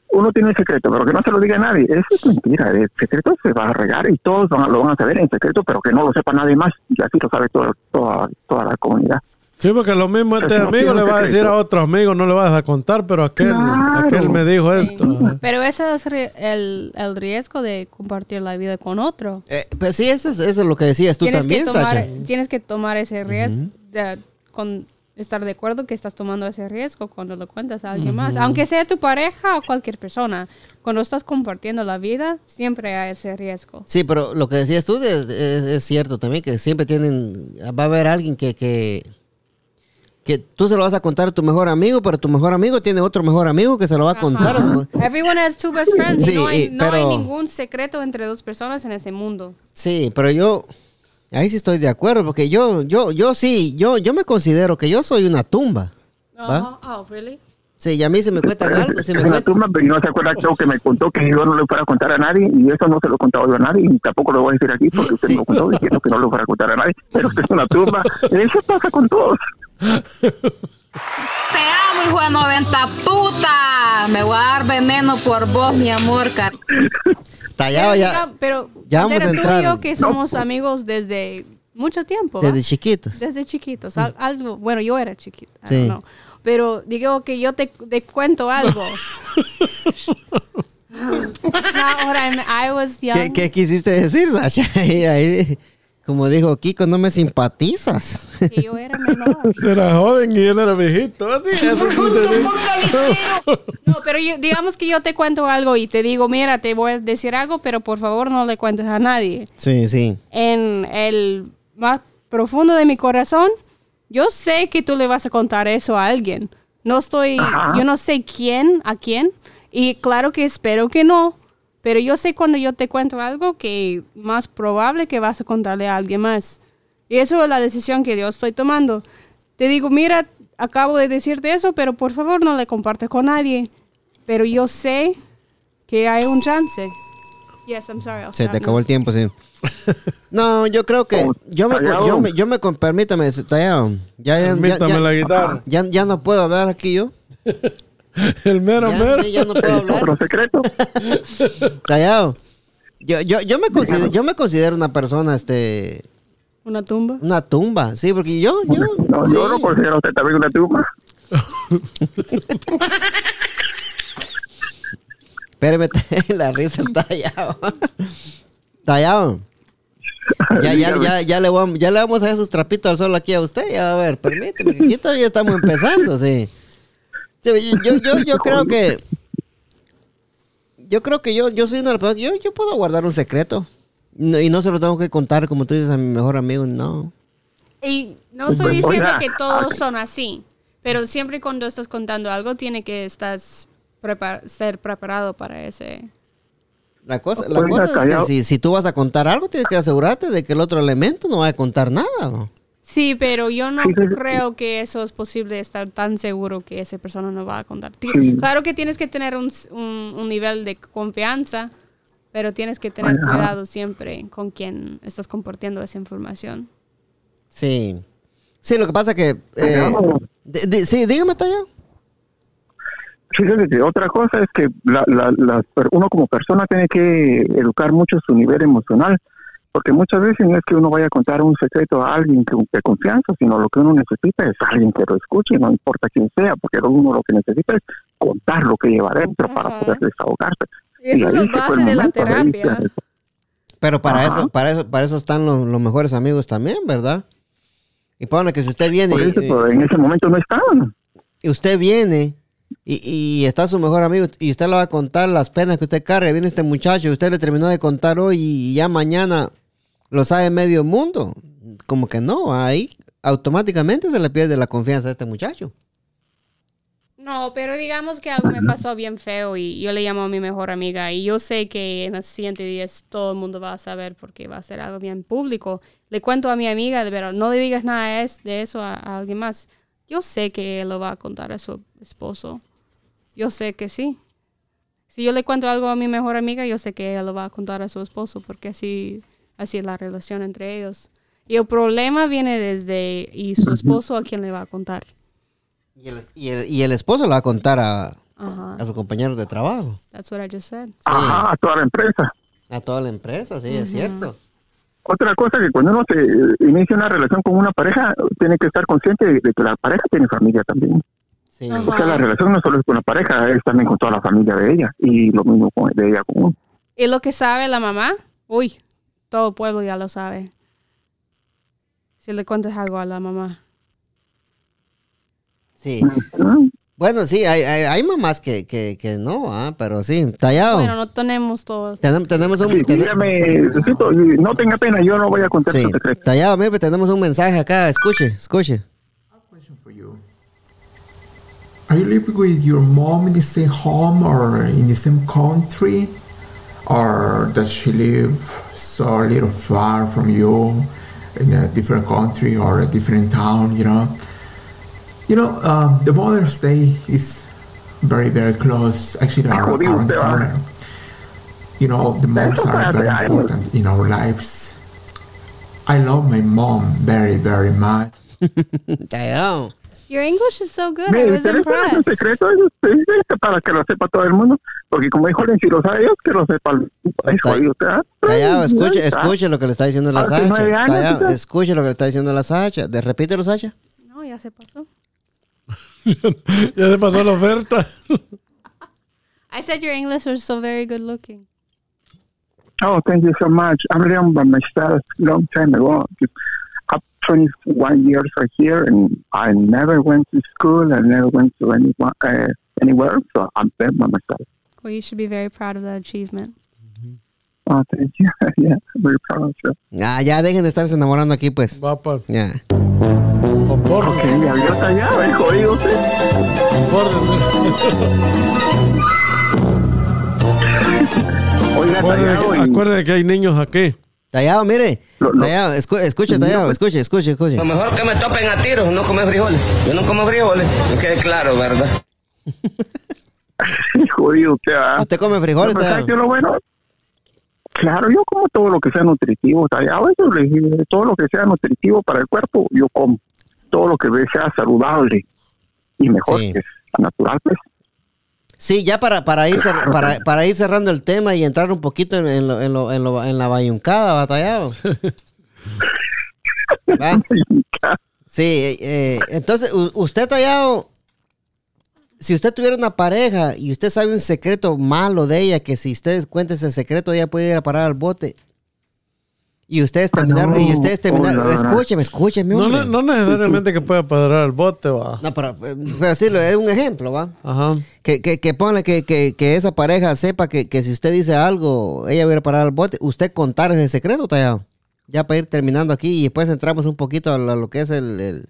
uno tiene un secreto, pero que no se lo diga a nadie. Eso es mentira, el secreto se va a regar y todos van lo van a saber en secreto, pero que no lo sepa nadie más, y así lo sabe toda, toda, toda la comunidad. Sí, porque lo mismo este Pero no amigo le va a decir a otro amigo, no le vas a contar, pero aquel, Claro. aquel me dijo esto. Pero ese es el, el riesgo de compartir la vida con otro. Eh, pues sí, eso es, eso es lo que decías tú tienes, también, que tomar, Sasha. tienes que tomar ese riesgo, de- con estar de acuerdo que estás tomando ese riesgo cuando lo cuentas a alguien más. Aunque sea tu pareja o cualquier persona, cuando estás compartiendo la vida, siempre hay ese riesgo. Sí, pero lo que decías tú es, es- es cierto también, que siempre tienen, va a haber alguien que, que, que tú se lo vas a contar a tu mejor amigo, pero tu mejor amigo tiene otro mejor amigo que se lo va a contar. Everyone has two best friends. Sí, no hay, y- no hay pero- ningún secreto entre dos personas en ese mundo. Sí, pero yo, ahí sí estoy de acuerdo, porque yo, yo, yo sí, yo, yo me considero que yo soy una tumba. ¿va? Oh, really? Sí, y a mí si me cuentan algo, si me Es una tumba, pero no se acuerda creo que me contó que yo no le fuera a contar a nadie y eso no se lo he contado yo a nadie y tampoco lo voy a decir aquí porque usted Sí. me lo contó diciendo que no lo fuera a contar a nadie, pero usted es una tumba. Eso pasa con todos. Te amo, hijo de 90 puta. Me voy a dar veneno por vos, mi amor, car. Tallado Pero, ya Pero, ya vamos a Pantera, tú y entrar. yo que somos amigos desde mucho tiempo. ¿va? desde chiquitos. Desde chiquitos. al- Algo, bueno, yo era chiquita. I Sí. don't know. Pero digo que yo te, te cuento algo. I'm- I was young. ¿Qué, qué quisiste decir, Sasha? Como dijo Kiko, no me simpatizas. Yo era menor. Era joven y él era viejito. Así, No, pero yo- digamos que yo te cuento algo y te digo, mira, te voy a decir algo, pero por favor no le cuentes a nadie. Sí, sí. En el más profundo de mi corazón, yo sé que tú le vas a contar eso a alguien. No estoy, yo no sé quién, a quién, y claro que espero que no, pero yo sé cuando yo te cuento algo que más probable que vas a contarle a alguien más. Y eso es la decisión que yo estoy tomando. Te digo, mira, acabo de decirte eso, pero por favor no le compartes con nadie. Pero yo sé que hay un chance. Yes, I'm sorry. I'll Se te now. acabó el tiempo, sí. No, yo creo que yo me, yo me, yo me permítame. Ya, ya, ya, Permítame ya- la guitarra. ya, ya no puedo hablar aquí yo. El mero, Ya, mero. ya no puedo hablar. Otro secreto. Tallado. Yo, yo, yo me considero, yo me considero una persona, este, Una tumba. una tumba, sí, porque yo, yo, No, sí. yo lo considero a usted también una tumba. Espérame, la risa está tallado. Tallado. Ya, ya, ya, ya, le vamos, ya le vamos a hacer sus trapitos al sol aquí a usted. Ya, a ver, permíteme, aquí todavía estamos empezando, sí. Sí, yo, yo, yo, yo creo que. Yo creo que yo, yo soy una personas. Yo, yo puedo guardar un secreto. No- y no se lo tengo que contar, como tú dices, a mi mejor amigo, no. Y no estoy Pues, diciendo que todos son así, pero siempre cuando estás contando algo tiene que estás prepar- ser preparado para ese. La cosa, la Oiga, cosa es que si, si tú vas a contar algo, tienes que asegurarte de que el otro elemento no va a contar nada. ¿no? Sí, pero yo no creo que eso es posible estar tan seguro que esa persona no va a contar. Sí. Claro que tienes que tener un, un- un nivel de confianza, pero tienes que tener Ajá. cuidado siempre con quien estás compartiendo esa información. Sí. Sí, lo que pasa que... eh, di- di- sí, dígame, Tallado. Fíjese que otra cosa es que la, la- per- uno como persona tiene que educar mucho su nivel emocional, porque muchas veces no es que uno vaya a contar un secreto a alguien que, de confianza, sino lo que uno necesita es alguien que lo escuche, no importa quién sea, porque uno lo que necesita es contar lo que lleva adentro para poder desahogarse. Esa Y es ahí la sí fue base de la de terapia. Pero para Ajá. eso, para eso, para eso están los, los mejores amigos también, ¿verdad? Y póngale que si usted viene Por eso, y, pero en ese momento no estaban. y usted viene y, y está su mejor amigo y usted le va a contar las penas que usted carga, viene este muchacho y usted le terminó de contar hoy y ya mañana lo sabe medio mundo. Como que no, ahí automáticamente se le pierde la confianza a este muchacho. No, pero digamos que algo me pasó bien feo y yo le llamo a mi mejor amiga y yo sé que en los siguientes días todo el mundo va a saber porque va a ser algo bien público. Le cuento a mi amiga, pero no le digas nada de es- de eso a, a alguien más. Yo sé que él lo va a contar a su esposo. Yo sé que sí. Si yo le cuento algo a mi mejor amiga, yo sé que ella lo va a contar a su esposo porque así, así es la relación entre ellos. Y el problema viene desde y su esposo a quien le va a contar. Y el, y el- y el esposo le va a contar a, a su compañero de trabajo, That's what I just said. Ajá, a toda la empresa. a toda la empresa, sí, es cierto. Otra cosa que cuando uno se eh, inicia una relación con una pareja, tiene que estar consciente de, de que la pareja tiene familia también. Sí. O sea, la relación no solo es con la pareja, es también con toda la familia de ella. Y lo mismo con, de ella con uno. Y lo que sabe la mamá, uy, todo el pueblo ya lo sabe. Si le cuentas algo a la mamá. Sí. Bueno, sí, hay, hay, hay mamás que, que, que no, ah, pero sí, tallado. Bueno, no tenemos todos. Tenem- tenemos un... Sí, ten- dígame, Lucito, y no tenga pena, yo no voy a contar sí, secreto. tallado, mire, tenemos un mensaje acá, escuche, escuche. Are you living with your mom in the same home or in the same country? Or does she live so a little far from you in a different country or a different town, you know? You know, um, the Mother's Day is very, very close, actually Hijo around, de around the usted, ¿va? corner. You know, the moms are very important in our lives. I love my mom very, very much. Tallado. Your English is so good. I was pero eso no es un impressed. Porque como dijo Len, si lo sabe Dios, que lo sepa. jodido. Callado, escuche, escuche lo que le está diciendo la Sacha. Callado, escuche lo que le está diciendo la Sacha. De, repítelo, Sacha. No, ya se pasó. Ya se pasó la oferta. I said your English was so very good looking. Oh, thank you so much. I'm living by myself long time ago. Up 21 years right here, and I never went to school. I never went to anyone, uh, anywhere, so I'm there by myself. Well, you should be very proud of that achievement. Oh, thank you. yeah, very proud of you. Ah, ya dejen de estarse enamorando aquí, pues. Va pa- Ya. con porro. Ok, ya vio callado, el jodido. Oiga, Acuérdate que- y... Acuérdate que hay niños aquí. Tallado, mire. Lo- lo- Tallado, escu- escuche, Tallado, escuche, escuche, escuche. Lo mejor que me topen a tiros, no comer frijoles. Yo no como frijoles, que quede claro, ¿verdad? jodido usted, ¿verdad? ¿Usted come frijoles, es lo bueno? Claro, yo como todo lo que sea nutritivo, dije, todo lo que sea nutritivo para el cuerpo, yo como. Todo lo que sea saludable y mejor, Sí. que es natural, pues. Sí, ya para, para, ir para, para ir cerrando el tema y entrar un poquito en, en, lo, en, lo, en, lo- en la bayuncada, batallado. ¿Va? Sí, eh, eh, entonces, usted, Tallado, si usted tuviera una pareja y usted sabe un secreto malo de ella, que si usted cuenta ese secreto, ella puede ir a parar al bote. Y ustedes terminaron, y no. ustedes terminaron, Oh, no, no. escúcheme, escúcheme, No, ne- no necesariamente que pueda padrar al bote, va. No, pero, eh, pero sí, es un ejemplo, ¿va? Ajá. Que, que, que ponle que, que, que esa pareja sepa que, que si usted dice algo, ella va a ir a parar al bote. Usted contar ese secreto, Tallado. Ya para ir terminando aquí y después entramos un poquito a lo, lo que es el, el,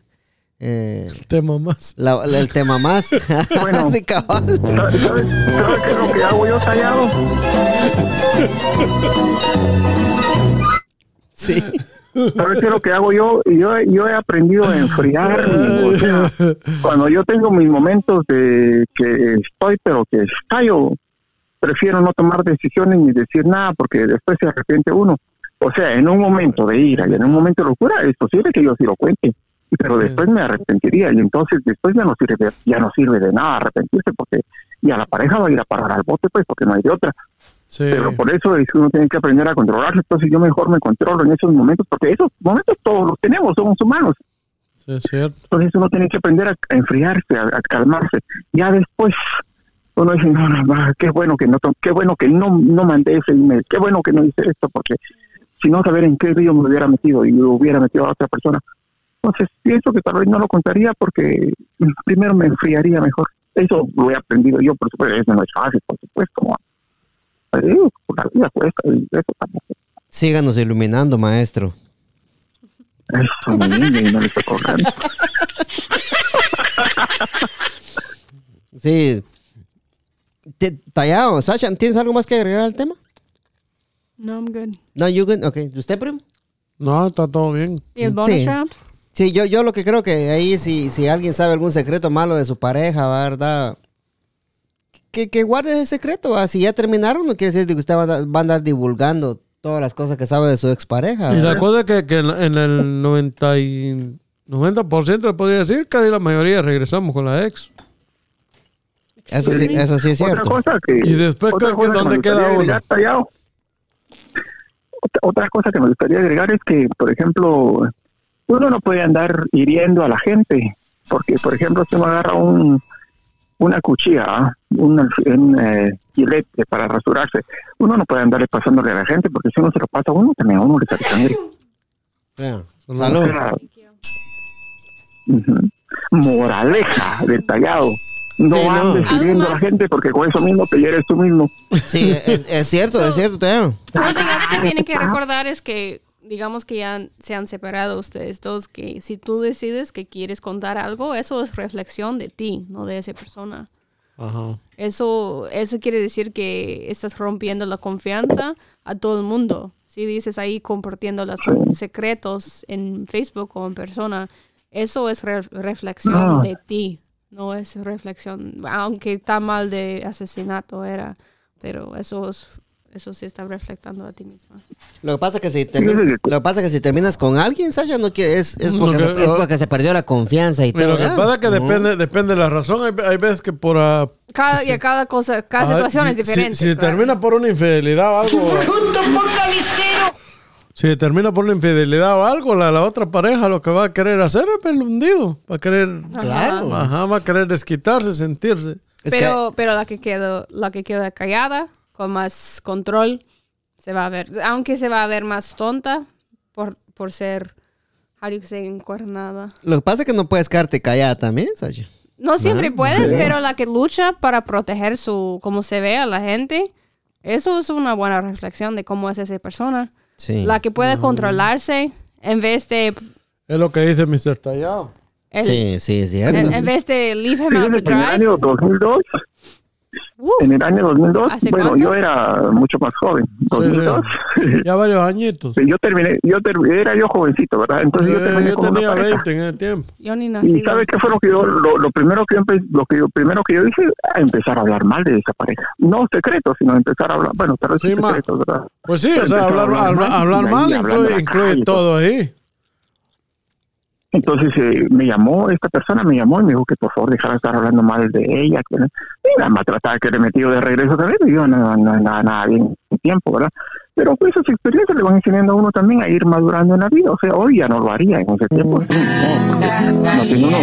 eh, Tema más. la- la- el tema más. Bueno. sí, cabal. ¿Sabe, sabe, sabe qué es lo que hago yo, tallado? Sí. ¿Sabes qué es lo que hago yo? Yo, yo he aprendido a enfriar. o sea, cuando yo tengo mis momentos de que estoy, pero que estallo, prefiero no tomar decisiones ni decir nada porque después se arrepiente uno. O sea, en un momento de ira y en un momento de locura es posible que yo sí lo cuente, pero Sí. después me arrepentiría y entonces después ya no sirve de, ya no sirve de nada arrepentirse porque ya la pareja va a ir a parar al bote pues porque no hay de otra. Sí. Pero por eso es que uno tiene que aprender a controlarse. Entonces yo mejor me controlo en esos momentos, porque esos momentos todos los tenemos, somos humanos. Sí, es cierto. Entonces uno tiene que aprender a, a enfriarse, a, a calmarse. Ya después uno dice, no, no, no, qué bueno que no, qué bueno que no, no mandé ese email, qué bueno que no hice esto, porque si no saber en qué río me hubiera metido y hubiera metido a otra persona. Entonces pienso que tal vez no lo contaría porque mm, primero me enfriaría mejor. Eso lo he aprendido yo, por supuesto, eso no es fácil, por supuesto. Pero, por la vida cuesta y eso también. Síganos iluminando, maestro. Eso, mi niña, y no le estoy cobrando. Sí. Te- Tallado, Sasha, ¿tienes algo más que agregar al tema? No, I'm good. No, you good. Ok, ¿usted, primo? No, está todo bien. ¿Y el bonus Sí. round? Sí, yo, yo lo que creo que ahí si, si alguien sabe algún secreto malo de su pareja, ¿verdad? Que, que guarde ese secreto, ¿va? Si ya terminaron, no quiere decir que usted va a, andar- va a andar divulgando todas las cosas que sabe de su expareja. Y la ¿verdad? cosa es que, que en, en el 90, y, 90% le podría decir, casi la mayoría regresamos con la ex. Eso sí, eso sí es Otra cierto. cosa que. Y después, otra ¿qué- cosa que dónde me queda uno? otra cosa que me gustaría agregar es que, por ejemplo, uno no puede andar hiriendo a la gente. Porque, por ejemplo, si uno agarra un, una cuchilla, ¿ah? un, un eh, gilete para rasurarse, uno no puede andarle pasándole a la gente porque si uno se lo pasa a uno, también a uno le sale sangre. Salud. sea, ujú. Moraleja del tallado. No Sí, no. andes hiriendo a la Algo gente porque con eso mismo te hieres tú mismo. Sí, es, es cierto, es cierto. Something else que tienen que recordar es que, digamos que ya se han separado ustedes dos, que si tú decides que quieres contar algo, eso es reflexión de ti, no de esa persona. Ajá. Eso, eso quiere decir que estás rompiendo la confianza a todo el mundo. Si dices ahí compartiendo los secretos en Facebook o en persona, eso es re- reflexión No. de ti, no es reflexión, aunque está mal de asesinato era, pero eso es eso sí está reflectando a ti misma. Lo que pasa es que si termi- lo que pasa es que si terminas con alguien, Sasha, no quiere, es, es, porque, que- se, es porque se perdió la confianza y todo. lo que ¿verdad? pasa es que Ujú. depende, depende de la razón. Hay, hay veces que por... ah, Cada, y a cada cosa, cada ah, situación si- es diferente. Si, si claro. termina por una infidelidad o algo... Si termina por una infidelidad o algo, la, la otra pareja lo que va a querer hacer es el hundido. Va a querer... Claro. Ajá, va a querer desquitarse, sentirse. Es pero, pero la que quedó, la que queda callada, con más control, se va a ver, aunque se va a ver más tonta por, por ser, how do you say, encuernada. lo que pasa es que no puedes quedarte callada también, Sasha. No siempre Ah, puedes, sí. pero la que lucha para proteger su, cómo se ve a la gente, eso es una buena reflexión de cómo es esa persona. Sí. La que puede controlarse en vez de, Es lo que dice Mr. Tallado. el- Sí, sí, es cierto. en, en vez de leave him out to dry. año 2002, Uh, en el año 2002, ¿Hace bueno, cuánto? yo era mucho más joven, 2002. Ya varios añitos. Yo terminé, yo ter- era yo jovencito, ¿verdad? Entonces yo terminé yo con una tenía pareja. 20 en ese tiempo. yo ni nací. ¿Y sabe qué fue lo que yo, lo, lo primero que yo empe- lo que yo, primero que yo hice? A empezar a hablar mal de esa pareja. No secretos, sino empezar a hablar, bueno, tal vez sí Sí, secretos, ¿verdad? Pues sí, Pero o sea, hablar, hablar, y hablar mal incluye, incluye todo ahí. Entonces eh, me llamó, esta persona me llamó y me dijo que por favor dejara de estar hablando mal de ella, que y la maltratada que le metido de regreso también, y yo no, no, nada, nada bien en tiempo, ¿verdad? Pero pues esas experiencias le van enseñando a uno también a ir madurando en la vida, o sea, hoy ya no lo haría en ese tiempo. sí, no, no tiene uno-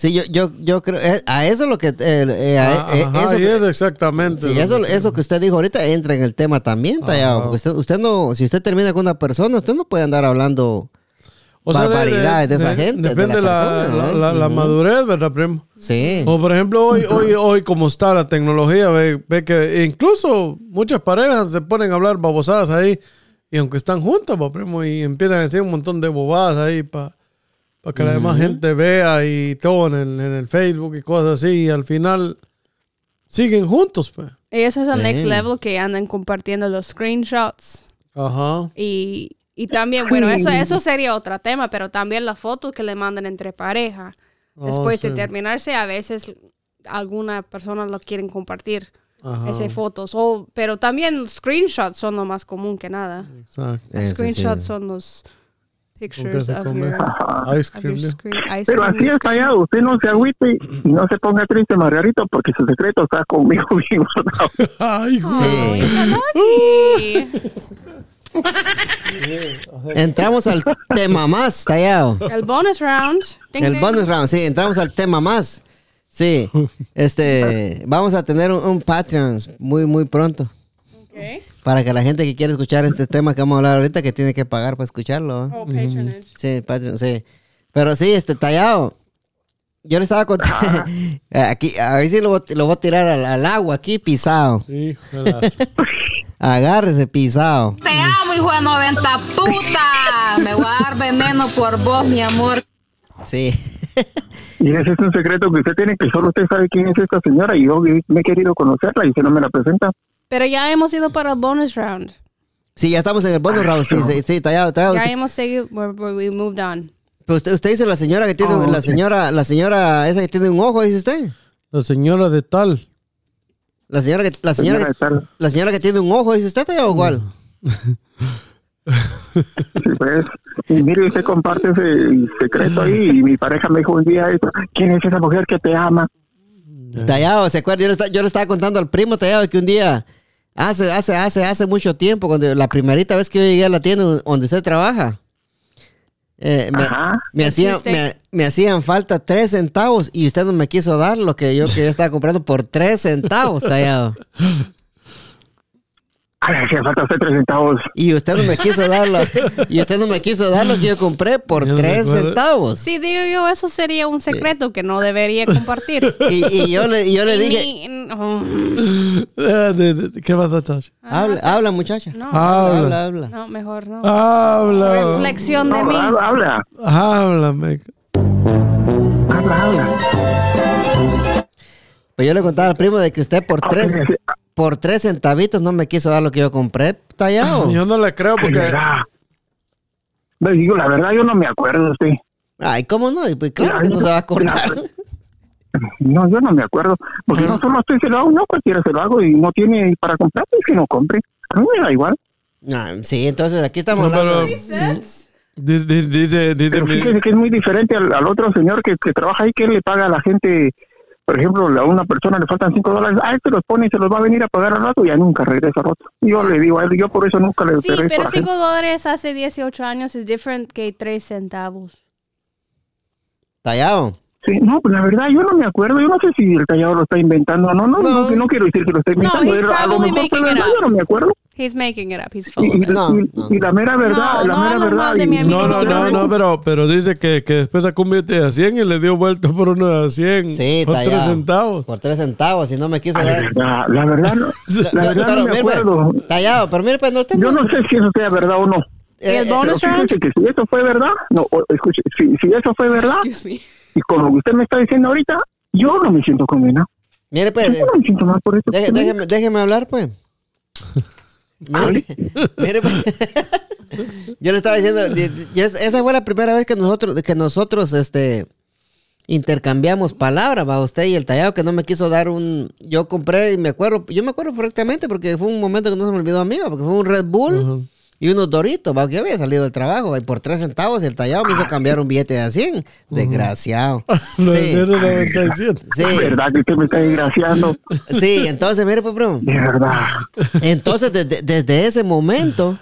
Sí, yo, yo, yo creo, eh, a eso es lo que, eh, eh, a- Ah, eh, ajá, eso, es exactamente. sí, eso, que- eso que usted dijo ahorita entra en el tema también, Tallado, porque usted, usted no, si usted termina con una persona, usted no puede andar hablando O sea, de- barbaridades de, esa gente. de Depende la, persona, la, la- madurez, ¿verdad, primo? Sí. O por ejemplo, hoy, hoy, hoy como está la tecnología, ve, ve que incluso muchas parejas se ponen a hablar babosadas ahí, y aunque están juntas, primo, y empiezan a decir un montón de bobadas ahí para que la demás gente vea y todo en el, en el Facebook y cosas así, y al final siguen juntos, pues. Y eso es el next level que andan compartiendo los screenshots. Ajá. Y, y también, bueno, eso, eso sería otro tema, pero también las fotos que le mandan entre pareja. Oh, Después sí. de terminarse, a veces alguna persona lo quieren compartir. Ajá. Esas fotos. O, pero también los screenshots son lo más común que nada. Exacto. Los Eso sí. screenshots son los pictures of your, Ice of your cream, ¿no? screen- ice Pero cream así es fallado, usted no se agüite y no se ponga triste, Margarito, porque su secreto está conmigo bien guardado. Ay, Sí. Entramos al tema más, Tallado. El bonus round. Ding, El ding. bonus round, sí, entramos al tema más. Sí, este, vamos a tener un, un Patreon muy, muy pronto. Para que la gente que quiere escuchar este tema que vamos a hablar ahorita, que tiene que pagar para escucharlo. ¿eh? Oh, patronage. Sí, Patreon, sí. Pero sí, este, Tallado. Yo le estaba contando. aquí, a ver si lo, voy- lo voy a tirar al, al agua aquí, pisado. Agárrese, pisado. Te amo, hijo de 90 puta. Me voy a dar veneno por vos, mi amor. Sí. Y ese es un secreto que usted tiene, que solo usted sabe quién es esta señora y yo me he querido conocerla y usted no me la presenta. Pero ya hemos ido para el bonus round. Sí, ya estamos en el bonus round. Sí, sí, sí, Tallado, Tallado. Ya hemos seguido, we moved on. Pero usted, usted dice la señora que tiene, Oh, la señora, la señora esa que tiene un ojo, dice usted. La señora de tal. La señora que, la señora, Señora que, tal. la señora que tiene un ojo, dice usted, Tallado, o cuál? Sí, pues, y mire, usted comparte ese secreto ahí y mi pareja me dijo un día eso, ¿quién es esa mujer que te ama? Tallado, ¿se acuerda? Yo le, esta- yo le estaba contando al primo Tallado que un día, hace, hace, hace, hace mucho tiempo, cuando la primerita vez que yo llegué a la tienda donde usted trabaja, eh, me, me, me hacían falta tres centavos y usted no me quiso dar lo que yo, que yo estaba comprando por tres centavos, Tallado. Ay, hacía falta usted tres centavos. Y usted no me quiso dar lo, y usted no me quiso dar lo que yo compré por Yo tres centavos. Sí, digo yo, eso sería un secreto que no debería compartir. Y, y yo le, y yo le Y dije, Eh, ¿Qué vas a hacer? habla, habla muchacha. no, Habla. Habla, habla. no, mejor no. Habla. Reflexión de No, mí. habla, habla, Háblame. habla, habla. Pues yo le contaba al primo de que usted por tres, Ay, por tres centavitos no me quiso dar lo que yo compré, tallado. Yo no le creo porque. verdad. Le digo, la verdad, yo no me acuerdo usted. Ay, ¿cómo no? Y Pues claro que no se va a acordar. No, yo no me acuerdo. Porque no solo estoy se lo hago, no cualquiera se lo hago y no tiene para comprar, pues que no compre. A mí me da igual. Ah, sí, entonces aquí estamos No, hablando. pero- Dice, dice, dice Pero mi- fíjese que es muy diferente al, al otro señor que, que trabaja ahí, que él le paga a la gente, por ejemplo, a una persona le faltan cinco dólares, ah, este los pone y se los va a venir a pagar al rato y ya nunca regresa al rato. Yo le digo a él, yo por eso nunca le Sí, regreso a pero la gente. 5 dólares hace 18 años es diferente que 3 centavos. Tallado. Sí, no, pues la verdad yo no me acuerdo, yo no sé si el tallado lo está inventando o no, no, no, no quiero decir que lo está No, inventando, he's él a lo mejor making it verdad, up. yo no me acuerdo. He's making it up. He's full Y, of y- it. y- y la mera verdad, No, la no mera verdad. y- mi amigo. No, no, no, no, pero, pero dice que, que después sacó un billete de 100 y le dio vuelta por uno de 100. Sí, por 3 tallado. centavos. Por tres centavos, si no me quiso La verdad, la verdad, no, la verdad pero no me mire, pues, acuerdo. Tallado, pero mire, pues no Yo no- no sé si eso sea verdad o no. Eh, eh, Pero fíjese que si eso fue verdad, no, escuche, si, si eso fue verdad, Excuse me. Y con lo que usted me está diciendo ahorita, yo no me siento condenado. Mire, pues, Yo no me siento mal por eso. deje- déjeme, déjeme hablar, pues. Mire, mire, pues. Yo le estaba diciendo, esa fue la primera vez que nosotros, que nosotros, este, intercambiamos palabras, va usted y el tallado que no me quiso dar un, yo compré y me acuerdo, yo me acuerdo perfectamente porque fue un momento que no se me olvidó a mí, porque fue un Red Bull y unos Doritos, va, que yo había salido del trabajo, y por tres centavos el tallado me hizo cambiar un billete de a 100, desgraciado. Lo de Sí. 0.97. Sí. Verdad que usted me está desgraciando. Sí, entonces, mire, pues, bro. De verdad. Entonces, desde, desde ese momento,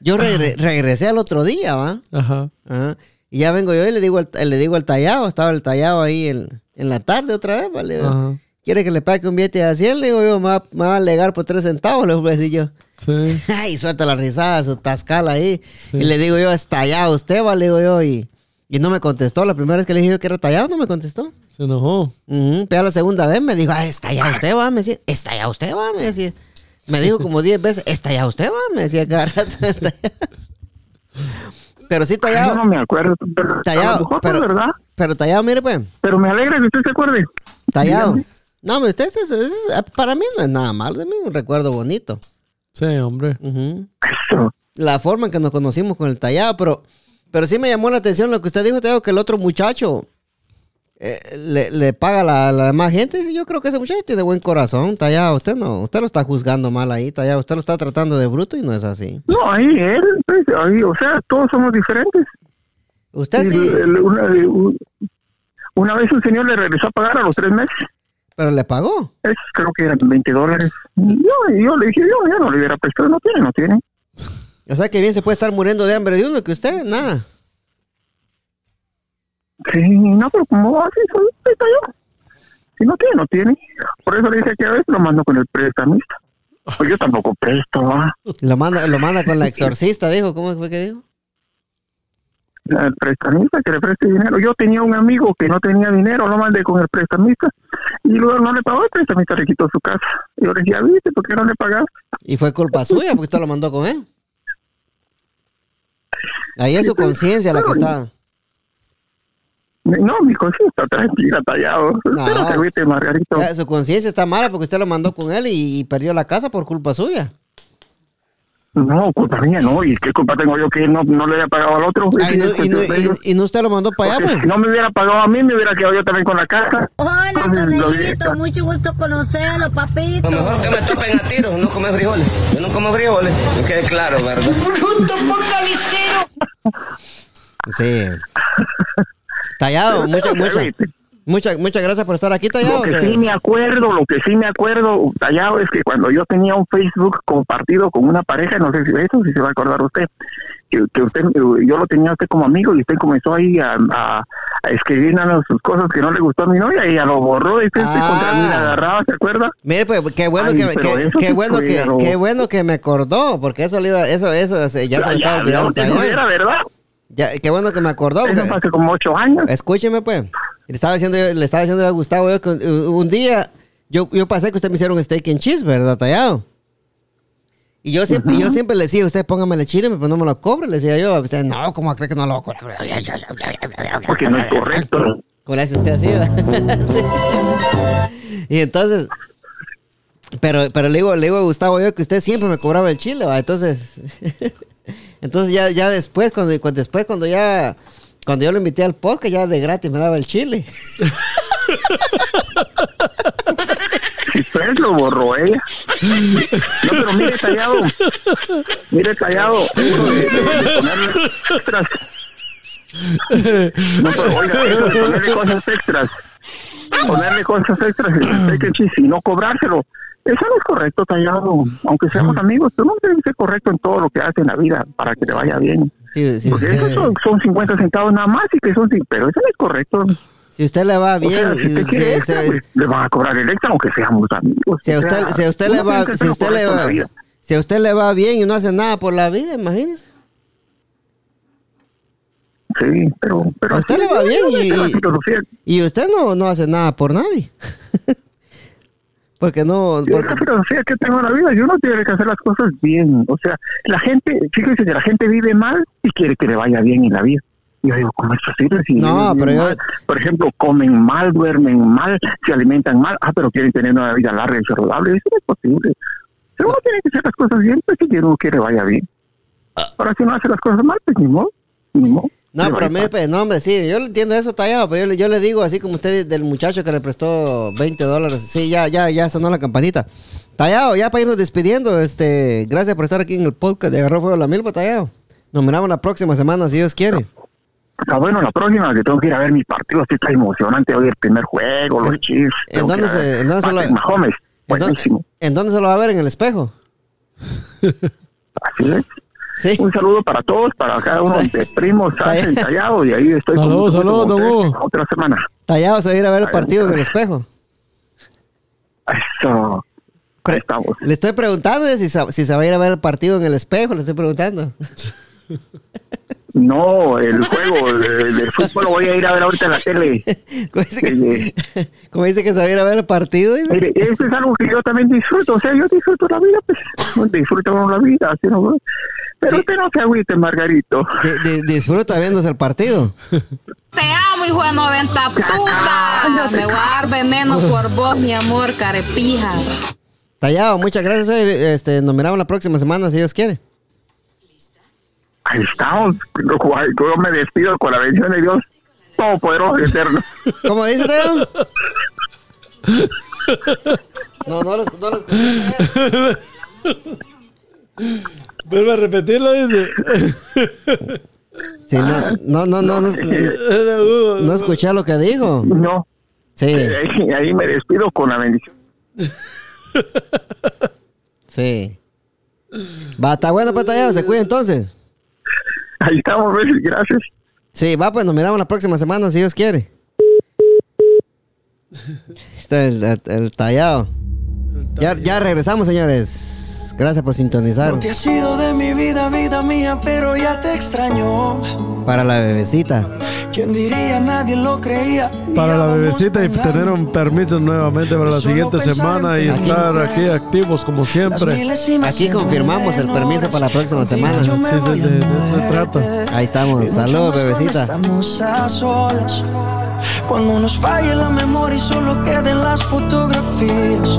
yo regre- regresé al otro día, ¿va? Ajá. Ajá. Y ya vengo yo y le digo al, le digo al tallado, estaba el tallado ahí en, en la tarde otra vez, ¿vale? Ajá. ¿Quiere que le pague un billete de 100? Le digo yo, me va, me va a alegar por tres centavos, le voy a decir yo. Sí. Ay, suelta la risada, su tascala ahí. Y le digo yo, es tallado usted, va, le digo yo, y, y no me contestó. La primera vez que le dije yo que era tallado, no me contestó. Se enojó. Ujú, Pero la segunda vez me dijo, ah, está ya usted, va, me decía, está ya usted, va, me decía. Me dijo como 10 veces, está ya usted, va, me decía cada rato. Pero sí, Yo tallado, no me acuerdo. Pero, a lo tallado, mejor pero, verdad. pero tallado, mire pues, Pero me alegra que usted se acuerde. tallado. Dígame. No, hombre, usted, es- es- es- para mí no es nada malo, de mí es un recuerdo bonito. Sí, hombre. La forma en que nos conocimos con el tallado, pero, pero sí me llamó la atención lo que usted dijo, Tallado, que el otro muchacho eh, le, le paga a la, la demás gente. Yo creo que ese muchacho tiene buen corazón, Tallado. Usted no, usted lo está juzgando mal ahí, Tallado. Usted lo está tratando de bruto y no es así. No, ahí él, pues, ahí, o sea, todos somos diferentes. Usted sí, una, un- una vez un señor le regresó a pagar a los tres meses. Pero le pagó. Es, creo que eran 20 dólares. Yo, yo le dije, yo ya no le hubiera prestado, no tiene, no tiene. O sea que bien se puede estar muriendo de hambre de uno que usted, nada. Sí, no, pero como así, soy, está yo. Si no tiene, no tiene. Por eso le dije que a veces lo mando con el prestamista. Pues yo tampoco presto, ¿va? Lo manda, lo manda con la exorcista, dijo. ¿Cómo fue que dijo? El prestamista que le preste dinero. Yo tenía un amigo que no tenía dinero, lo mandé con el prestamista. Y luego no le pagó, el prestamista le quitó su casa. Y yo le decía, ¿viste? ¿Por qué no le pagaste? Y fue culpa suya porque usted lo mandó con él. Ahí es su conciencia la que está. No, mi cosa está tranquila, tallado. Pero te viste, Margarito. Su conciencia está mala porque usted lo mandó con él y, y perdió la casa por culpa suya. No, culpa mía, no. ¿Y qué culpa tengo yo que no, no le haya pagado al otro? Ay, no- y, no, y- y no usted lo mandó para allá, Porque pues. si no me hubiera pagado a mí, me hubiera quedado yo también con la casa. Hola, Tonellito, mucho gusto conocerlo, papito. Lo mejor que me topen a tiros, no comer frijoles. Yo no como frijoles, que quede claro, ¿verdad? ¡Bruto focalicero! Sí. Tallado, muchas, muchas, muchas, muchas gracias por estar aquí, Tallado. Lo que o sea, sí me acuerdo, lo que sí me acuerdo, tallado, es que cuando yo tenía un Facebook compartido con una pareja, no sé si eso, si se va a acordar usted, que, que usted, yo lo tenía a usted como amigo y usted comenzó ahí a, a, a escribir sus cosas que no le gustó a mi novia y ella lo borró y usted Ah. contra mí la agarraba, ¿se acuerda? Mire, pues, qué bueno Ay, que, que- qué bueno fue que, qué bueno que me acordó, porque eso le iba, eso, eso, se- ya, se me estaba olvidando. ya, Tallado. era verdad. Ya, qué bueno que me acordó. Eso porque- hace como ocho años. Escúcheme, pues. Le estaba diciendo, le estaba diciendo a Gustavo yo que un, un día yo, yo pasé que usted me hicieron un steak and cheese, ¿verdad, tallado? Y yo siempre, yo siempre le decía, usted póngame el chile, pero no me lo cobre. Le decía yo, usted, no, ¿cómo cree que no lo cobre? Porque no es correcto. ¿Cómo le hace usted así? Sí. Y entonces, pero, pero le digo, le digo a Gustavo yo que usted siempre me cobraba el chile, ¿va? Entonces, entonces ya, ya después, cuando, cuando- después cuando ya, cuando yo lo invité al podcast, ya de gratis me daba el chile. Pues lo borró ella. No, pero mire, tallado. Mire, tallado. Extras. No, pero oiga, ponerle cosas extras. Ponerle cosas extras y no cobrárselo. Eso no es correcto, tallado. Aunque seamos amigos, tú no debes ser correcto en todo lo que haces en la vida para que te vaya bien. Si, si Porque usted, esos son, son 50 centavos nada más y que son, pero eso no es correcto. si usted le va O bien, sea, si usted quiere extra, pues, le van a cobrar el extra aunque seamos amigos. si a O usted, si usted le va, si usted le va, si a usted le va bien y no hace nada por la vida, imagínese. Sí, pero... pero A usted le va bien y-. Y usted no, no hace nada por nadie. porque no, Yo porque- la filosofía que tengo en la vida, yo no tiene que hacer las cosas bien. O sea, la gente, fíjense que la gente vive mal y quiere que le vaya bien en la vida. Y yo digo, ¿cómo es posible? Si No, pero yo-? Por ejemplo, comen mal, duermen mal, se alimentan mal, ah, pero quieren tener una vida larga y saludable. Eso no es posible. Pero uno tiene que hacer las cosas bien, pues si uno quiere vaya bien. Ahora, si uno hace las cosas mal, pues ni modo, ni modo. No, pero mire, pues, no, hombre, sí, yo le entiendo eso tallado, pero yo, le- yo le digo así como usted del muchacho que le prestó 20 dólares. Sí, ya, ya, ya sonó la campanita. Tallado, ya para irnos despidiendo, este, gracias por estar aquí en el podcast de Agarró Fuego la Milpa, Tallado. Nos miramos la próxima semana, si Dios quiere. Está bueno, la próxima que tengo que ir a ver mi partido, así está emocionante hoy el primer juego, los Chiefs. ¿En dónde se- en dónde se lo- Mahomes, ¿En dónde, en dónde se lo va a ver? ¿En el espejo? Así es. Sí. Un saludo para todos, para cada uno de primos, Tallado, y ahí estoy. Saludos, saludos, don Hugo. Otra semana. Tallado se va a ir a ver el partido en muchas el espejo. Eso. Ahí estamos. Le estoy preguntando si, sa- si se va a ir a ver el partido en el espejo, le estoy preguntando. No, el juego de- del fútbol lo voy a ir a ver ahorita en la tele. Como dice, Eh, que, como dice que se va a ir a ver el partido. Mire, eso es algo que yo también disfruto. O sea, yo disfruto la vida, pues. Disfruto la vida, así no. Pero usted no se agüite, Margarito. Di- di- disfruta viéndose el partido. Te amo, hijo de 90 puta. Me voy a dar veneno por vos, mi amor, carepija. Tallado, muchas gracias. oye, Este, nos miramos la próxima semana, si Dios quiere. Ahí estamos. Yo me despido con la bendición de Dios Todopoderoso y Eterno. ¿Cómo dice, Tallado? No, no lo, no lo escuché. Vuelve a repetirlo, dice. Sí, no, no, no, no, no, escuché lo que dijo. No. Sí, Ahí, ahí me despido con la bendición. sí. Va, está bueno, pues, Tallado, se cuida entonces. Ahí estamos, gracias. Sí, va, pues nos miramos la próxima semana, si Dios quiere. Está el, el- el tallado. Ya, ya regresamos, señores. Gracias por sintonizar. No te has ido de mi vida, vida mía, pero ya te extraño. Para la bebecita. ¿Quién diría? Nadie lo creía. Para la bebecita y tener un permiso nuevamente para la siguiente semana y estar aquí activos como siempre. Aquí confirmamos el permiso para la próxima semana. Sí, de- eso se trata. Ahí estamos. Saludos, bebecita. Estamos a solas. Cuando nos falle la memoria y solo queden las fotografías.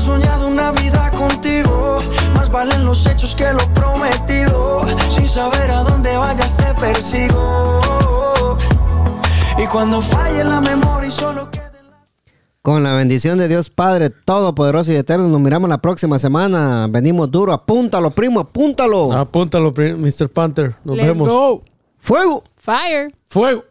Soñado una la vida contigo. Más valen los hechos que lo prometido. Sin saber a dónde vayas te persigo. Y cuando falle la memoria y solo quede Con la bendición de Dios Padre Todopoderoso y Eterno, nos miramos la próxima semana. Venimos duro. Apúntalo, primo, apúntalo. Apúntalo, Mr. Panther. Nos Let's vemos. go. ¡Fuego! Fire. Fuego.